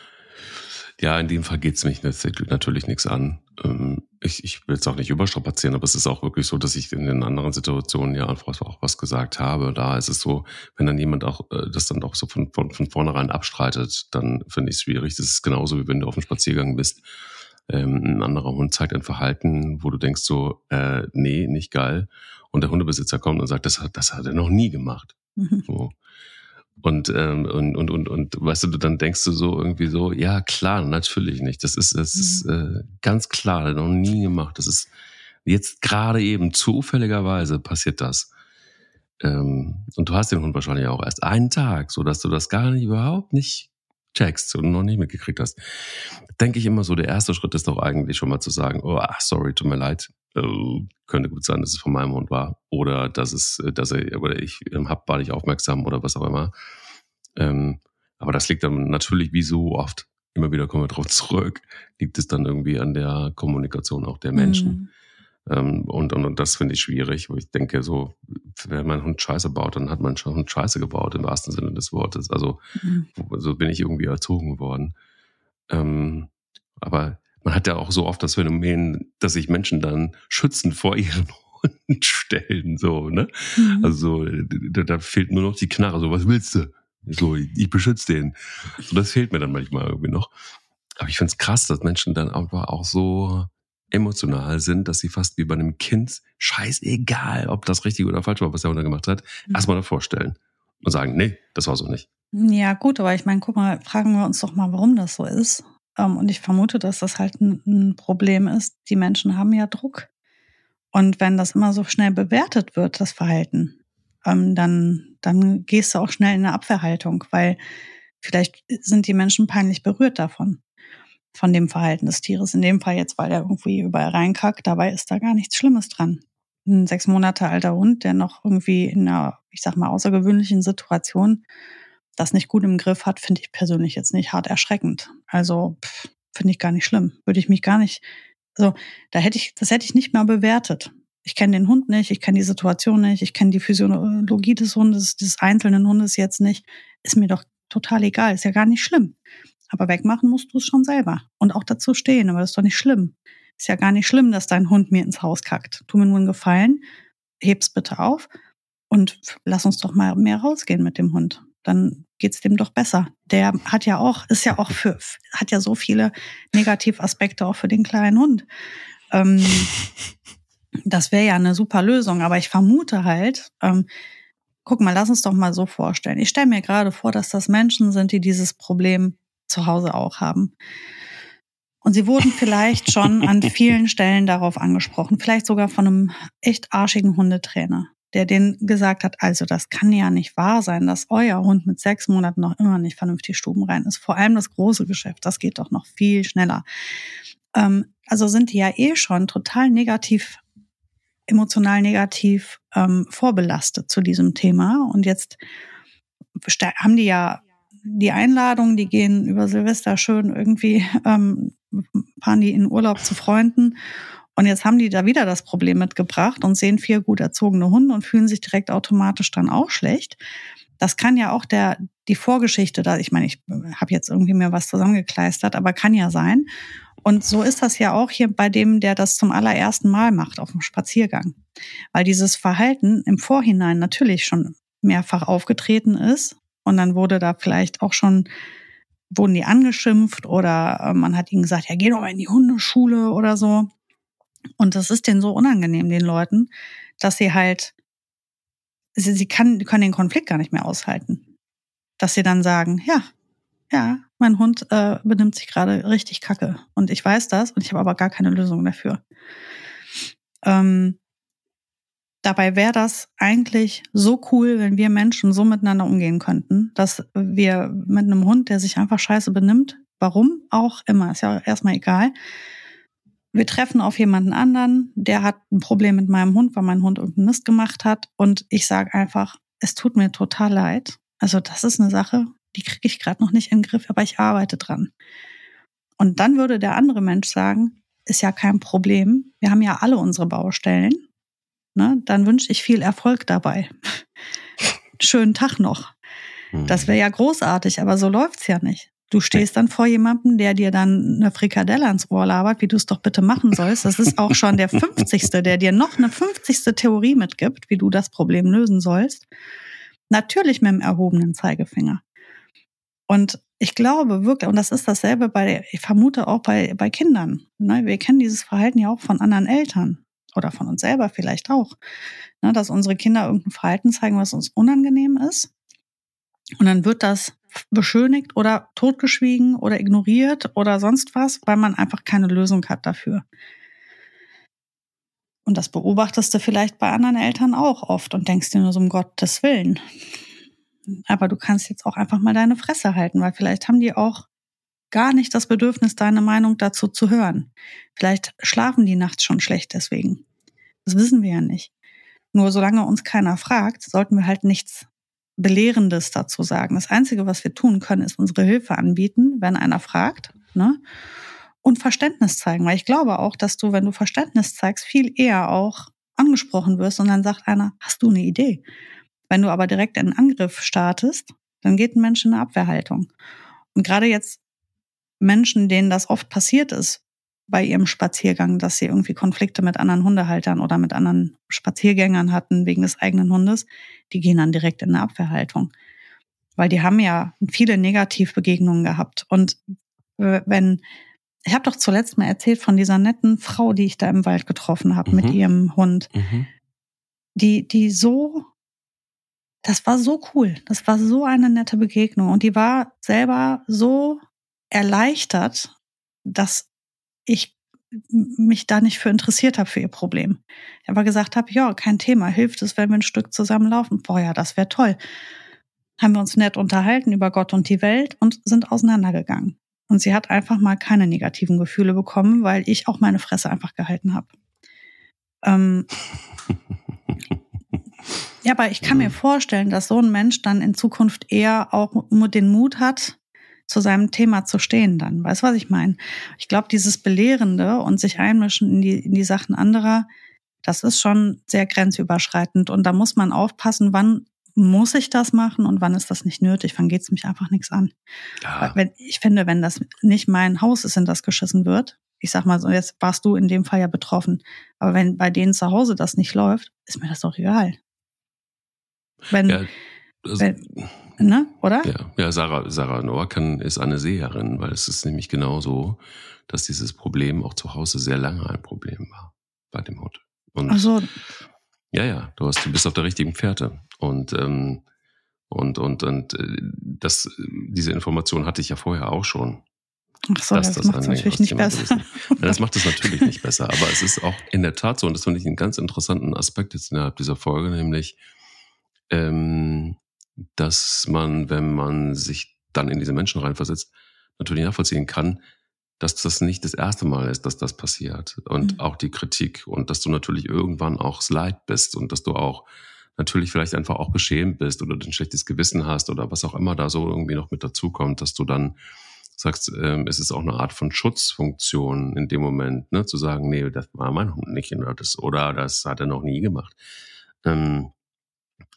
[SPEAKER 1] Ja, in dem Fall geht's mich natürlich nichts an. Ähm, ich, ich will jetzt auch nicht überstrapazieren, aber es ist auch wirklich so, dass ich in den anderen Situationen ja auch was gesagt habe. Da ist es so, wenn dann jemand auch äh, das dann auch so von, von, von vornherein abstreitet, dann finde ich es schwierig. Das ist genauso, wie wenn du auf dem Spaziergang bist. Ähm, ein anderer Hund zeigt ein Verhalten, wo du denkst so, äh, nee, nicht geil. Und der Hundebesitzer kommt und sagt, das hat, das hat er noch nie gemacht. Mhm. So. Und, ähm, und, und, und, und, weißt du, dann denkst du so irgendwie so, ja klar, natürlich nicht. Das ist, das ist mhm. äh, ganz klar, noch nie gemacht. Das ist jetzt gerade eben zufälligerweise passiert das. Ähm, und du hast den Hund wahrscheinlich auch erst einen Tag, so dass du das gar nicht überhaupt nicht checkst und noch nicht mitgekriegt hast. Denke ich immer so, der erste Schritt ist doch eigentlich schon mal zu sagen, oh, ach, sorry, tut mir leid. Äh, könnte gut sein, dass es von meinem Hund war oder dass es, äh, dass er oder ich ähm, hab war nicht aufmerksam oder was auch immer. Ähm, aber das liegt dann natürlich wie so oft immer wieder kommen wir drauf zurück, liegt es dann irgendwie an der Kommunikation auch der Menschen. Mhm. Ähm, und, und, und das finde ich schwierig, wo ich denke, so, wenn mein Hund Scheiße baut, dann hat mein Hund Scheiße gebaut, im wahrsten Sinne des Wortes. Also, mhm. so bin ich irgendwie erzogen worden. Ähm, aber man hat ja auch so oft das Phänomen, dass sich Menschen dann schützen vor ihren Hunden stellen, so, ne? Mhm. Also, da, da, fehlt nur noch die Knarre, so, was willst du? So, ich beschütze den. So, das fehlt mir dann manchmal irgendwie noch. Aber ich finde es krass, dass Menschen dann einfach auch so emotional sind, dass sie fast wie bei einem Kind, scheißegal, ob das richtig oder falsch war, was der Hund gemacht hat, mhm. erstmal davor stellen und sagen, nee, das war so nicht.
[SPEAKER 2] Ja, gut, aber ich meine, guck mal, fragen wir uns doch mal, warum das so ist. Ähm, und ich vermute, dass das halt ein Problem ist. Die Menschen haben ja Druck. Und wenn das immer so schnell bewertet wird, das Verhalten, ähm, dann, dann gehst du auch schnell in eine Abwehrhaltung, weil vielleicht sind die Menschen peinlich berührt davon, von dem Verhalten des Tieres. In dem Fall jetzt, weil er irgendwie überall reinkackt, dabei ist da gar nichts Schlimmes dran. Ein sechs Monate alter Hund, der noch irgendwie in einer, ich sag mal, außergewöhnlichen Situation das nicht gut im Griff hat, finde ich persönlich jetzt nicht hart erschreckend. Also finde ich gar nicht schlimm. Würde ich mich gar nicht, also da hätte ich, das hätte ich nicht mehr bewertet. Ich kenne den Hund nicht, ich kenne die Situation nicht, ich kenne die Physiologie des Hundes, des einzelnen Hundes jetzt nicht. Ist mir doch total egal, ist ja gar nicht schlimm. Aber wegmachen musst du es schon selber und auch dazu stehen, aber das ist doch nicht schlimm. Ist ja gar nicht schlimm, dass dein Hund mir ins Haus kackt. Tu mir nur einen Gefallen, heb's bitte auf und lass uns doch mal mehr rausgehen mit dem Hund dann geht's dem doch besser. Der hat ja auch, ist ja auch für, hat ja so viele Negativaspekte auch für den kleinen Hund. Ähm, das wäre ja eine super Lösung, aber ich vermute halt, ähm, guck mal, lass uns doch mal so vorstellen. Ich stelle mir gerade vor, dass das Menschen sind, die dieses Problem zu Hause auch haben. Und sie wurden vielleicht schon an vielen Stellen darauf angesprochen, vielleicht sogar von einem echt arschigen Hundetrainer der den gesagt hat, also das kann ja nicht wahr sein, dass euer Hund mit sechs Monaten noch immer nicht vernünftig Stuben rein ist. Vor allem das große Geschäft, das geht doch noch viel schneller. Ähm, also sind die ja eh schon total negativ, emotional negativ ähm, vorbelastet zu diesem Thema. Und jetzt haben die ja die Einladung, die gehen über Silvester schön irgendwie, ähm, fahren die in Urlaub zu Freunden und jetzt haben die da wieder das Problem mitgebracht und sehen vier gut erzogene Hunde und fühlen sich direkt automatisch dann auch schlecht. Das kann ja auch der die Vorgeschichte da. Ich meine, ich habe jetzt irgendwie mir was zusammengekleistert, aber kann ja sein. Und so ist das ja auch hier bei dem, der das zum allerersten Mal macht auf dem Spaziergang, weil dieses Verhalten im Vorhinein natürlich schon mehrfach aufgetreten ist und dann wurde da vielleicht auch schon wurden die angeschimpft oder äh, man hat ihnen gesagt, ja, geh doch mal in die Hundeschule oder so. Und das ist denen so unangenehm, den Leuten, dass sie halt, sie, sie kann, können den Konflikt gar nicht mehr aushalten. Dass sie dann sagen, ja, ja, mein Hund äh, benimmt sich gerade richtig kacke. Und ich weiß das und ich habe aber gar keine Lösung dafür. Ähm, dabei wäre das eigentlich so cool, wenn wir Menschen so miteinander umgehen könnten, dass wir mit einem Hund, der sich einfach scheiße benimmt, warum auch immer, ist ja erstmal egal, wir treffen auf jemanden anderen, der hat ein Problem mit meinem Hund, weil mein Hund irgendeinen Mist gemacht hat. Und ich sage einfach, es tut mir total leid. Also das ist eine Sache, die kriege ich gerade noch nicht in den Griff, aber ich arbeite dran. Und dann würde der andere Mensch sagen, ist ja kein Problem. Wir haben ja alle unsere Baustellen. Ne? Dann wünsche ich viel Erfolg dabei. Schönen Tag noch. Das wäre ja großartig, aber so läuft's ja nicht. Du stehst dann vor jemandem, der dir dann eine Frikadelle ans Ohr labert, wie du es doch bitte machen sollst. Das ist auch schon der 50. der dir noch eine 50. Theorie mitgibt, wie du das Problem lösen sollst. Natürlich mit dem erhobenen Zeigefinger. Und ich glaube wirklich, und das ist dasselbe bei, ich vermute auch bei, bei Kindern. Ne? Wir kennen dieses Verhalten ja auch von anderen Eltern oder von uns selber vielleicht auch. Ne? Dass unsere Kinder irgendein Verhalten zeigen, was uns unangenehm ist. Und dann wird das beschönigt oder totgeschwiegen oder ignoriert oder sonst was, weil man einfach keine Lösung hat dafür. Und das beobachtest du vielleicht bei anderen Eltern auch oft und denkst dir nur so um Gottes Willen. Aber du kannst jetzt auch einfach mal deine Fresse halten, weil vielleicht haben die auch gar nicht das Bedürfnis, deine Meinung dazu zu hören. Vielleicht schlafen die nachts schon schlecht deswegen. Das wissen wir ja nicht. Nur solange uns keiner fragt, sollten wir halt nichts Belehrendes dazu sagen. Das Einzige, was wir tun können, ist unsere Hilfe anbieten, wenn einer fragt. Ne? Und Verständnis zeigen. Weil ich glaube auch, dass du, wenn du Verständnis zeigst, viel eher auch angesprochen wirst und dann sagt einer, hast du eine Idee? Wenn du aber direkt einen Angriff startest, dann geht ein Mensch in eine Abwehrhaltung. Und gerade jetzt Menschen, denen das oft passiert ist, bei ihrem Spaziergang, dass sie irgendwie Konflikte mit anderen Hundehaltern oder mit anderen Spaziergängern hatten wegen des eigenen Hundes, die gehen dann direkt in eine Abwehrhaltung. Weil die haben ja viele Negativbegegnungen gehabt. Und wenn, ich habe doch zuletzt mal erzählt von dieser netten Frau, die ich da im Wald getroffen habe mhm. mit ihrem Hund, mhm. die, die so, das war so cool. Das war so eine nette Begegnung. Und die war selber so erleichtert, dass ich mich da nicht für interessiert habe für ihr Problem. Aber gesagt habe, ja, kein Thema, hilft es, wenn wir ein Stück zusammenlaufen? Boah, ja, das wäre toll. Haben wir uns nett unterhalten über Gott und die Welt und sind auseinandergegangen. Und sie hat einfach mal keine negativen Gefühle bekommen, weil ich auch meine Fresse einfach gehalten habe. Ähm, ja, aber ich kann mir vorstellen, dass so ein Mensch dann in Zukunft eher auch den Mut hat, zu seinem Thema zu stehen dann. Weißt du, was ich meine? Ich glaube, dieses Belehrende und sich einmischen in die, in die Sachen anderer, das ist schon sehr grenzüberschreitend. Und da muss man aufpassen, wann muss ich das machen und wann ist das nicht nötig? Wann geht es mich einfach nichts an? Ja. Wenn, ich finde, wenn das nicht mein Haus ist, in das geschissen wird, ich sag mal so, jetzt warst du in dem Fall ja betroffen. Aber wenn bei denen zu Hause das nicht läuft, ist mir das doch egal. Wenn, ja, also, ne? oder?
[SPEAKER 1] Ja, ja Sarah, Sarah Norkan ist eine Seherin, weil es ist nämlich genau so, dass dieses Problem auch zu Hause sehr lange ein Problem war bei dem Hund.
[SPEAKER 2] Und Ach so.
[SPEAKER 1] Ja, ja, du, hast, du bist auf der richtigen Fährte. Und, ähm, und, und, und äh, das, diese Information hatte ich ja vorher auch schon.
[SPEAKER 2] Ach so, das, das macht es natürlich nicht besser.
[SPEAKER 1] Ja, das macht es natürlich nicht besser. Aber es ist auch in der Tat so, und das finde ich einen ganz interessanten Aspekt jetzt innerhalb dieser Folge, nämlich ähm, dass man, wenn man sich dann in diese Menschen reinversetzt, natürlich nachvollziehen kann, dass das nicht das erste Mal ist, dass das passiert. Und mhm. auch die Kritik und dass du natürlich irgendwann auch Leid bist und dass du auch natürlich vielleicht einfach auch beschämt bist oder ein schlechtes Gewissen hast oder was auch immer da so irgendwie noch mit dazukommt, dass du dann sagst, ähm, es ist auch eine Art von Schutzfunktion in dem Moment, ne, zu sagen, nee, das war mein Hund nicht oder das, oder das hat er noch nie gemacht. Ähm,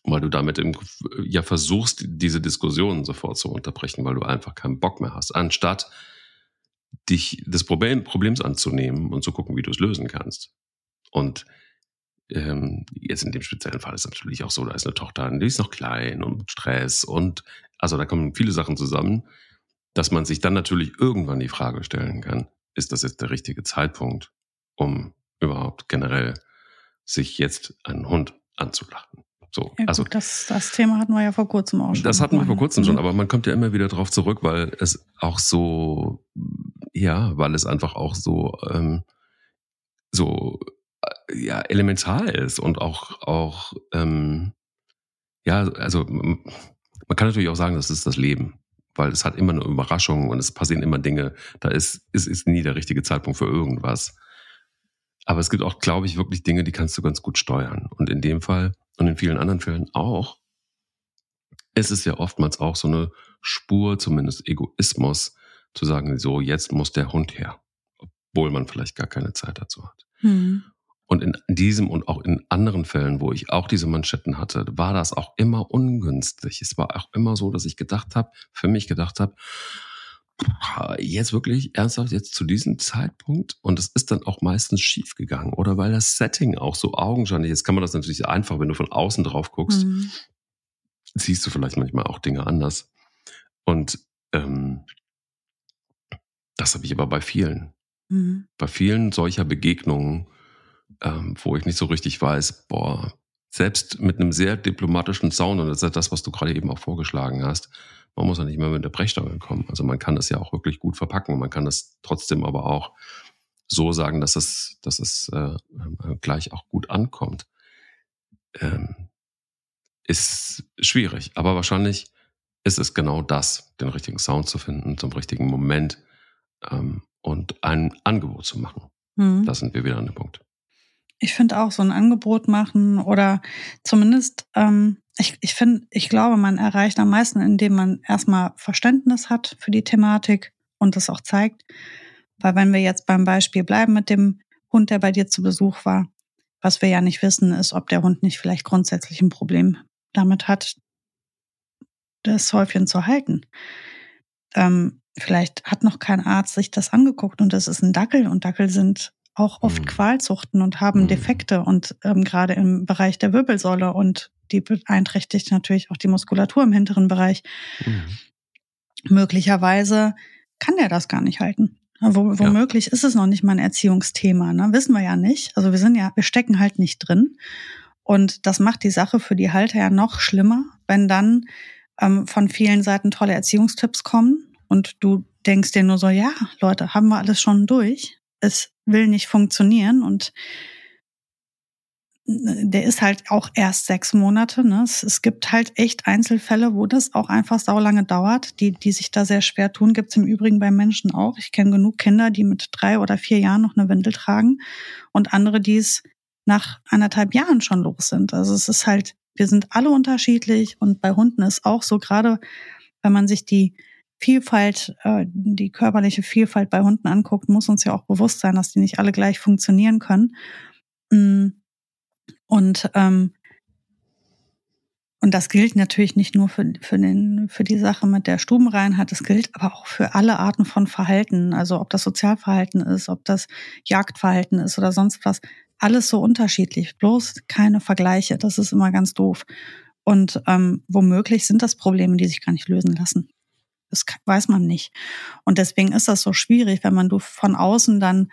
[SPEAKER 1] weil du damit im, ja versuchst, diese Diskussion sofort zu unterbrechen, weil du einfach keinen Bock mehr hast, anstatt dich des Problem, Problems anzunehmen und zu gucken, wie du es lösen kannst. Und ähm, jetzt in dem speziellen Fall ist natürlich auch so, da ist eine Tochter, die ist noch klein und Stress und also da kommen viele Sachen zusammen, dass man sich dann natürlich irgendwann die Frage stellen kann, ist das jetzt der richtige Zeitpunkt, um überhaupt generell sich jetzt einen Hund anzulachen? So,
[SPEAKER 2] ja, also gut, das, das Thema hatten wir ja vor kurzem auch schon.
[SPEAKER 1] Das hatten wir vor kurzem mhm. schon, aber man kommt ja immer wieder drauf zurück, weil es auch so, ja, weil es einfach auch so, ähm, so, äh, ja, elementar ist und auch, auch, ähm, ja, also man kann natürlich auch sagen, das ist das Leben, weil es hat immer eine Überraschung und es passieren immer Dinge. Da ist, ist, ist nie der richtige Zeitpunkt für irgendwas. Aber es gibt auch, glaube ich, wirklich Dinge, die kannst du ganz gut steuern. Und in dem Fall und in vielen anderen Fällen auch, ist es ja oftmals auch so eine Spur, zumindest Egoismus, zu sagen, so, jetzt muss der Hund her, obwohl man vielleicht gar keine Zeit dazu hat. Mhm. Und in diesem und auch in anderen Fällen, wo ich auch diese Manschetten hatte, war das auch immer ungünstig. Es war auch immer so, dass ich gedacht habe, für mich gedacht habe, jetzt wirklich ernsthaft jetzt zu diesem Zeitpunkt und es ist dann auch meistens schief gegangen oder weil das Setting auch so augenscheinlich ist, kann man das natürlich einfach, wenn du von außen drauf guckst, mhm. siehst du vielleicht manchmal auch Dinge anders. Und ähm, das habe ich aber bei vielen. Mhm. Bei vielen solcher Begegnungen, ähm, wo ich nicht so richtig weiß, boah, selbst mit einem sehr diplomatischen Sound, und das ist das, was du gerade eben auch vorgeschlagen hast, man muss ja nicht mehr mit der Brechstange kommen. Also man kann das ja auch wirklich gut verpacken. Man kann das trotzdem aber auch so sagen, dass es, dass es äh, äh gleich auch gut ankommt. Ähm, ist schwierig, aber wahrscheinlich ist es genau das, den richtigen Sound zu finden zum richtigen Moment ähm, und ein Angebot zu machen. Mhm. Da sind wir wieder an dem Punkt.
[SPEAKER 2] Ich finde auch so ein Angebot machen oder zumindest, ähm, ich, ich finde, ich glaube, man erreicht am meisten, indem man erstmal Verständnis hat für die Thematik und das auch zeigt. Weil wenn wir jetzt beim Beispiel bleiben mit dem Hund, der bei dir zu Besuch war, was wir ja nicht wissen, ist, ob der Hund nicht vielleicht grundsätzlich ein Problem damit hat, das Häufchen zu halten. Ähm, vielleicht hat noch kein Arzt sich das angeguckt und das ist ein Dackel und Dackel sind auch oft mhm. Qualzuchten und haben mhm. Defekte und ähm, gerade im Bereich der Wirbelsäule und die beeinträchtigt natürlich auch die Muskulatur im hinteren Bereich. Mhm. Möglicherweise kann der das gar nicht halten. Wo, womöglich ja. ist es noch nicht mal ein Erziehungsthema, ne? Wissen wir ja nicht. Also wir sind ja, wir stecken halt nicht drin. Und das macht die Sache für die Halter ja noch schlimmer, wenn dann ähm, von vielen Seiten tolle Erziehungstipps kommen und du denkst dir nur so, ja, Leute, haben wir alles schon durch es will nicht funktionieren und der ist halt auch erst sechs Monate. Ne? Es, es, gibt halt echt Einzelfälle, wo das auch einfach saulange dauert, die, die sich da sehr schwer tun. Gibt es im Übrigen bei Menschen auch. Ich kenne genug Kinder, die mit drei oder vier Jahren noch eine Windel tragen und andere, die es nach anderthalb Jahren schon los sind. Also es ist halt, wir sind alle unterschiedlich und bei Hunden ist auch so, gerade wenn man sich die Vielfalt, äh, die körperliche Vielfalt bei Hunden anguckt, muss uns ja auch bewusst sein, dass die nicht alle gleich funktionieren können. Mm. Und ähm, und das gilt natürlich nicht nur für, für, den, für die Sache mit der Stubenreinheit, das gilt aber auch für alle Arten von Verhalten. Also ob das Sozialverhalten ist, ob das Jagdverhalten ist oder sonst was. Alles so unterschiedlich, bloß keine Vergleiche. Das ist immer ganz doof. Und ähm, womöglich sind das Probleme, die sich gar nicht lösen lassen. Das weiß man nicht. Und deswegen ist das so schwierig, wenn man du von außen dann,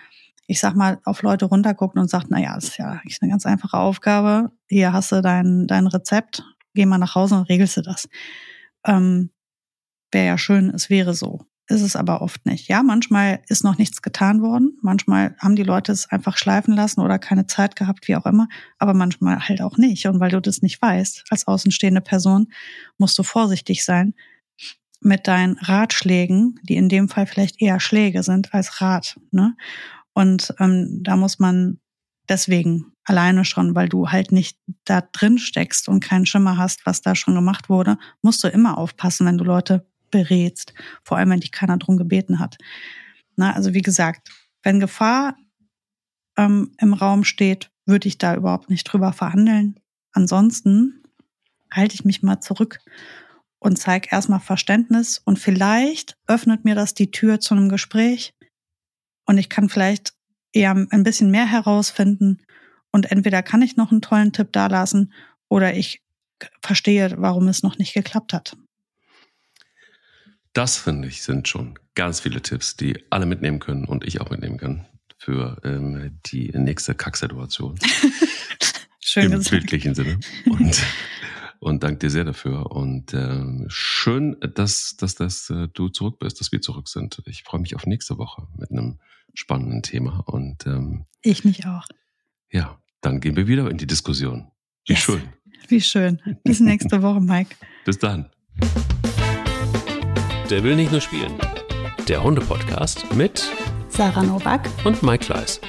[SPEAKER 2] ich sag mal, auf Leute runterguckt und sagt, na ja, das ist ja eigentlich eine ganz einfache Aufgabe. Hier hast du dein, dein Rezept, geh mal nach Hause und regelst du das. Ähm, wäre ja schön, es wäre so. Ist es aber oft nicht. Ja, manchmal ist noch nichts getan worden. Manchmal haben die Leute es einfach schleifen lassen oder keine Zeit gehabt, wie auch immer. Aber manchmal halt auch nicht. Und weil du das nicht weißt, als außenstehende Person, musst du vorsichtig sein, mit deinen Ratschlägen, die in dem Fall vielleicht eher Schläge sind als Rat. Ne? Und ähm, da muss man deswegen alleine schon, weil du halt nicht da drin steckst und keinen Schimmer hast, was da schon gemacht wurde, musst du immer aufpassen, wenn du Leute berätst, vor allem wenn dich keiner drum gebeten hat. Na, also wie gesagt, wenn Gefahr ähm, im Raum steht, würde ich da überhaupt nicht drüber verhandeln. Ansonsten halte ich mich mal zurück und zeig erstmal Verständnis und vielleicht öffnet mir das die Tür zu einem Gespräch und ich kann vielleicht eher ein bisschen mehr herausfinden und entweder kann ich noch einen tollen Tipp dalassen oder ich verstehe, warum es noch nicht geklappt hat.
[SPEAKER 1] Das finde ich sind schon ganz viele Tipps, die alle mitnehmen können und ich auch mitnehmen kann für ähm, die nächste Kacksituation.
[SPEAKER 2] Schön
[SPEAKER 1] Im gesagt. bildlichen Sinne. Und und danke dir sehr dafür. Und äh, schön, dass, dass, dass äh, du zurück bist, dass wir zurück sind. Ich freue mich auf nächste Woche mit einem spannenden Thema. Und ähm,
[SPEAKER 2] ich mich auch.
[SPEAKER 1] Ja, dann gehen wir wieder in die Diskussion. Wie yes. schön.
[SPEAKER 2] Wie schön. Bis nächste Woche, Mike.
[SPEAKER 1] Bis dann.
[SPEAKER 3] Der will nicht nur spielen. Der Hunde-Podcast mit
[SPEAKER 2] Sarah Novak
[SPEAKER 3] und Mike Kleiss.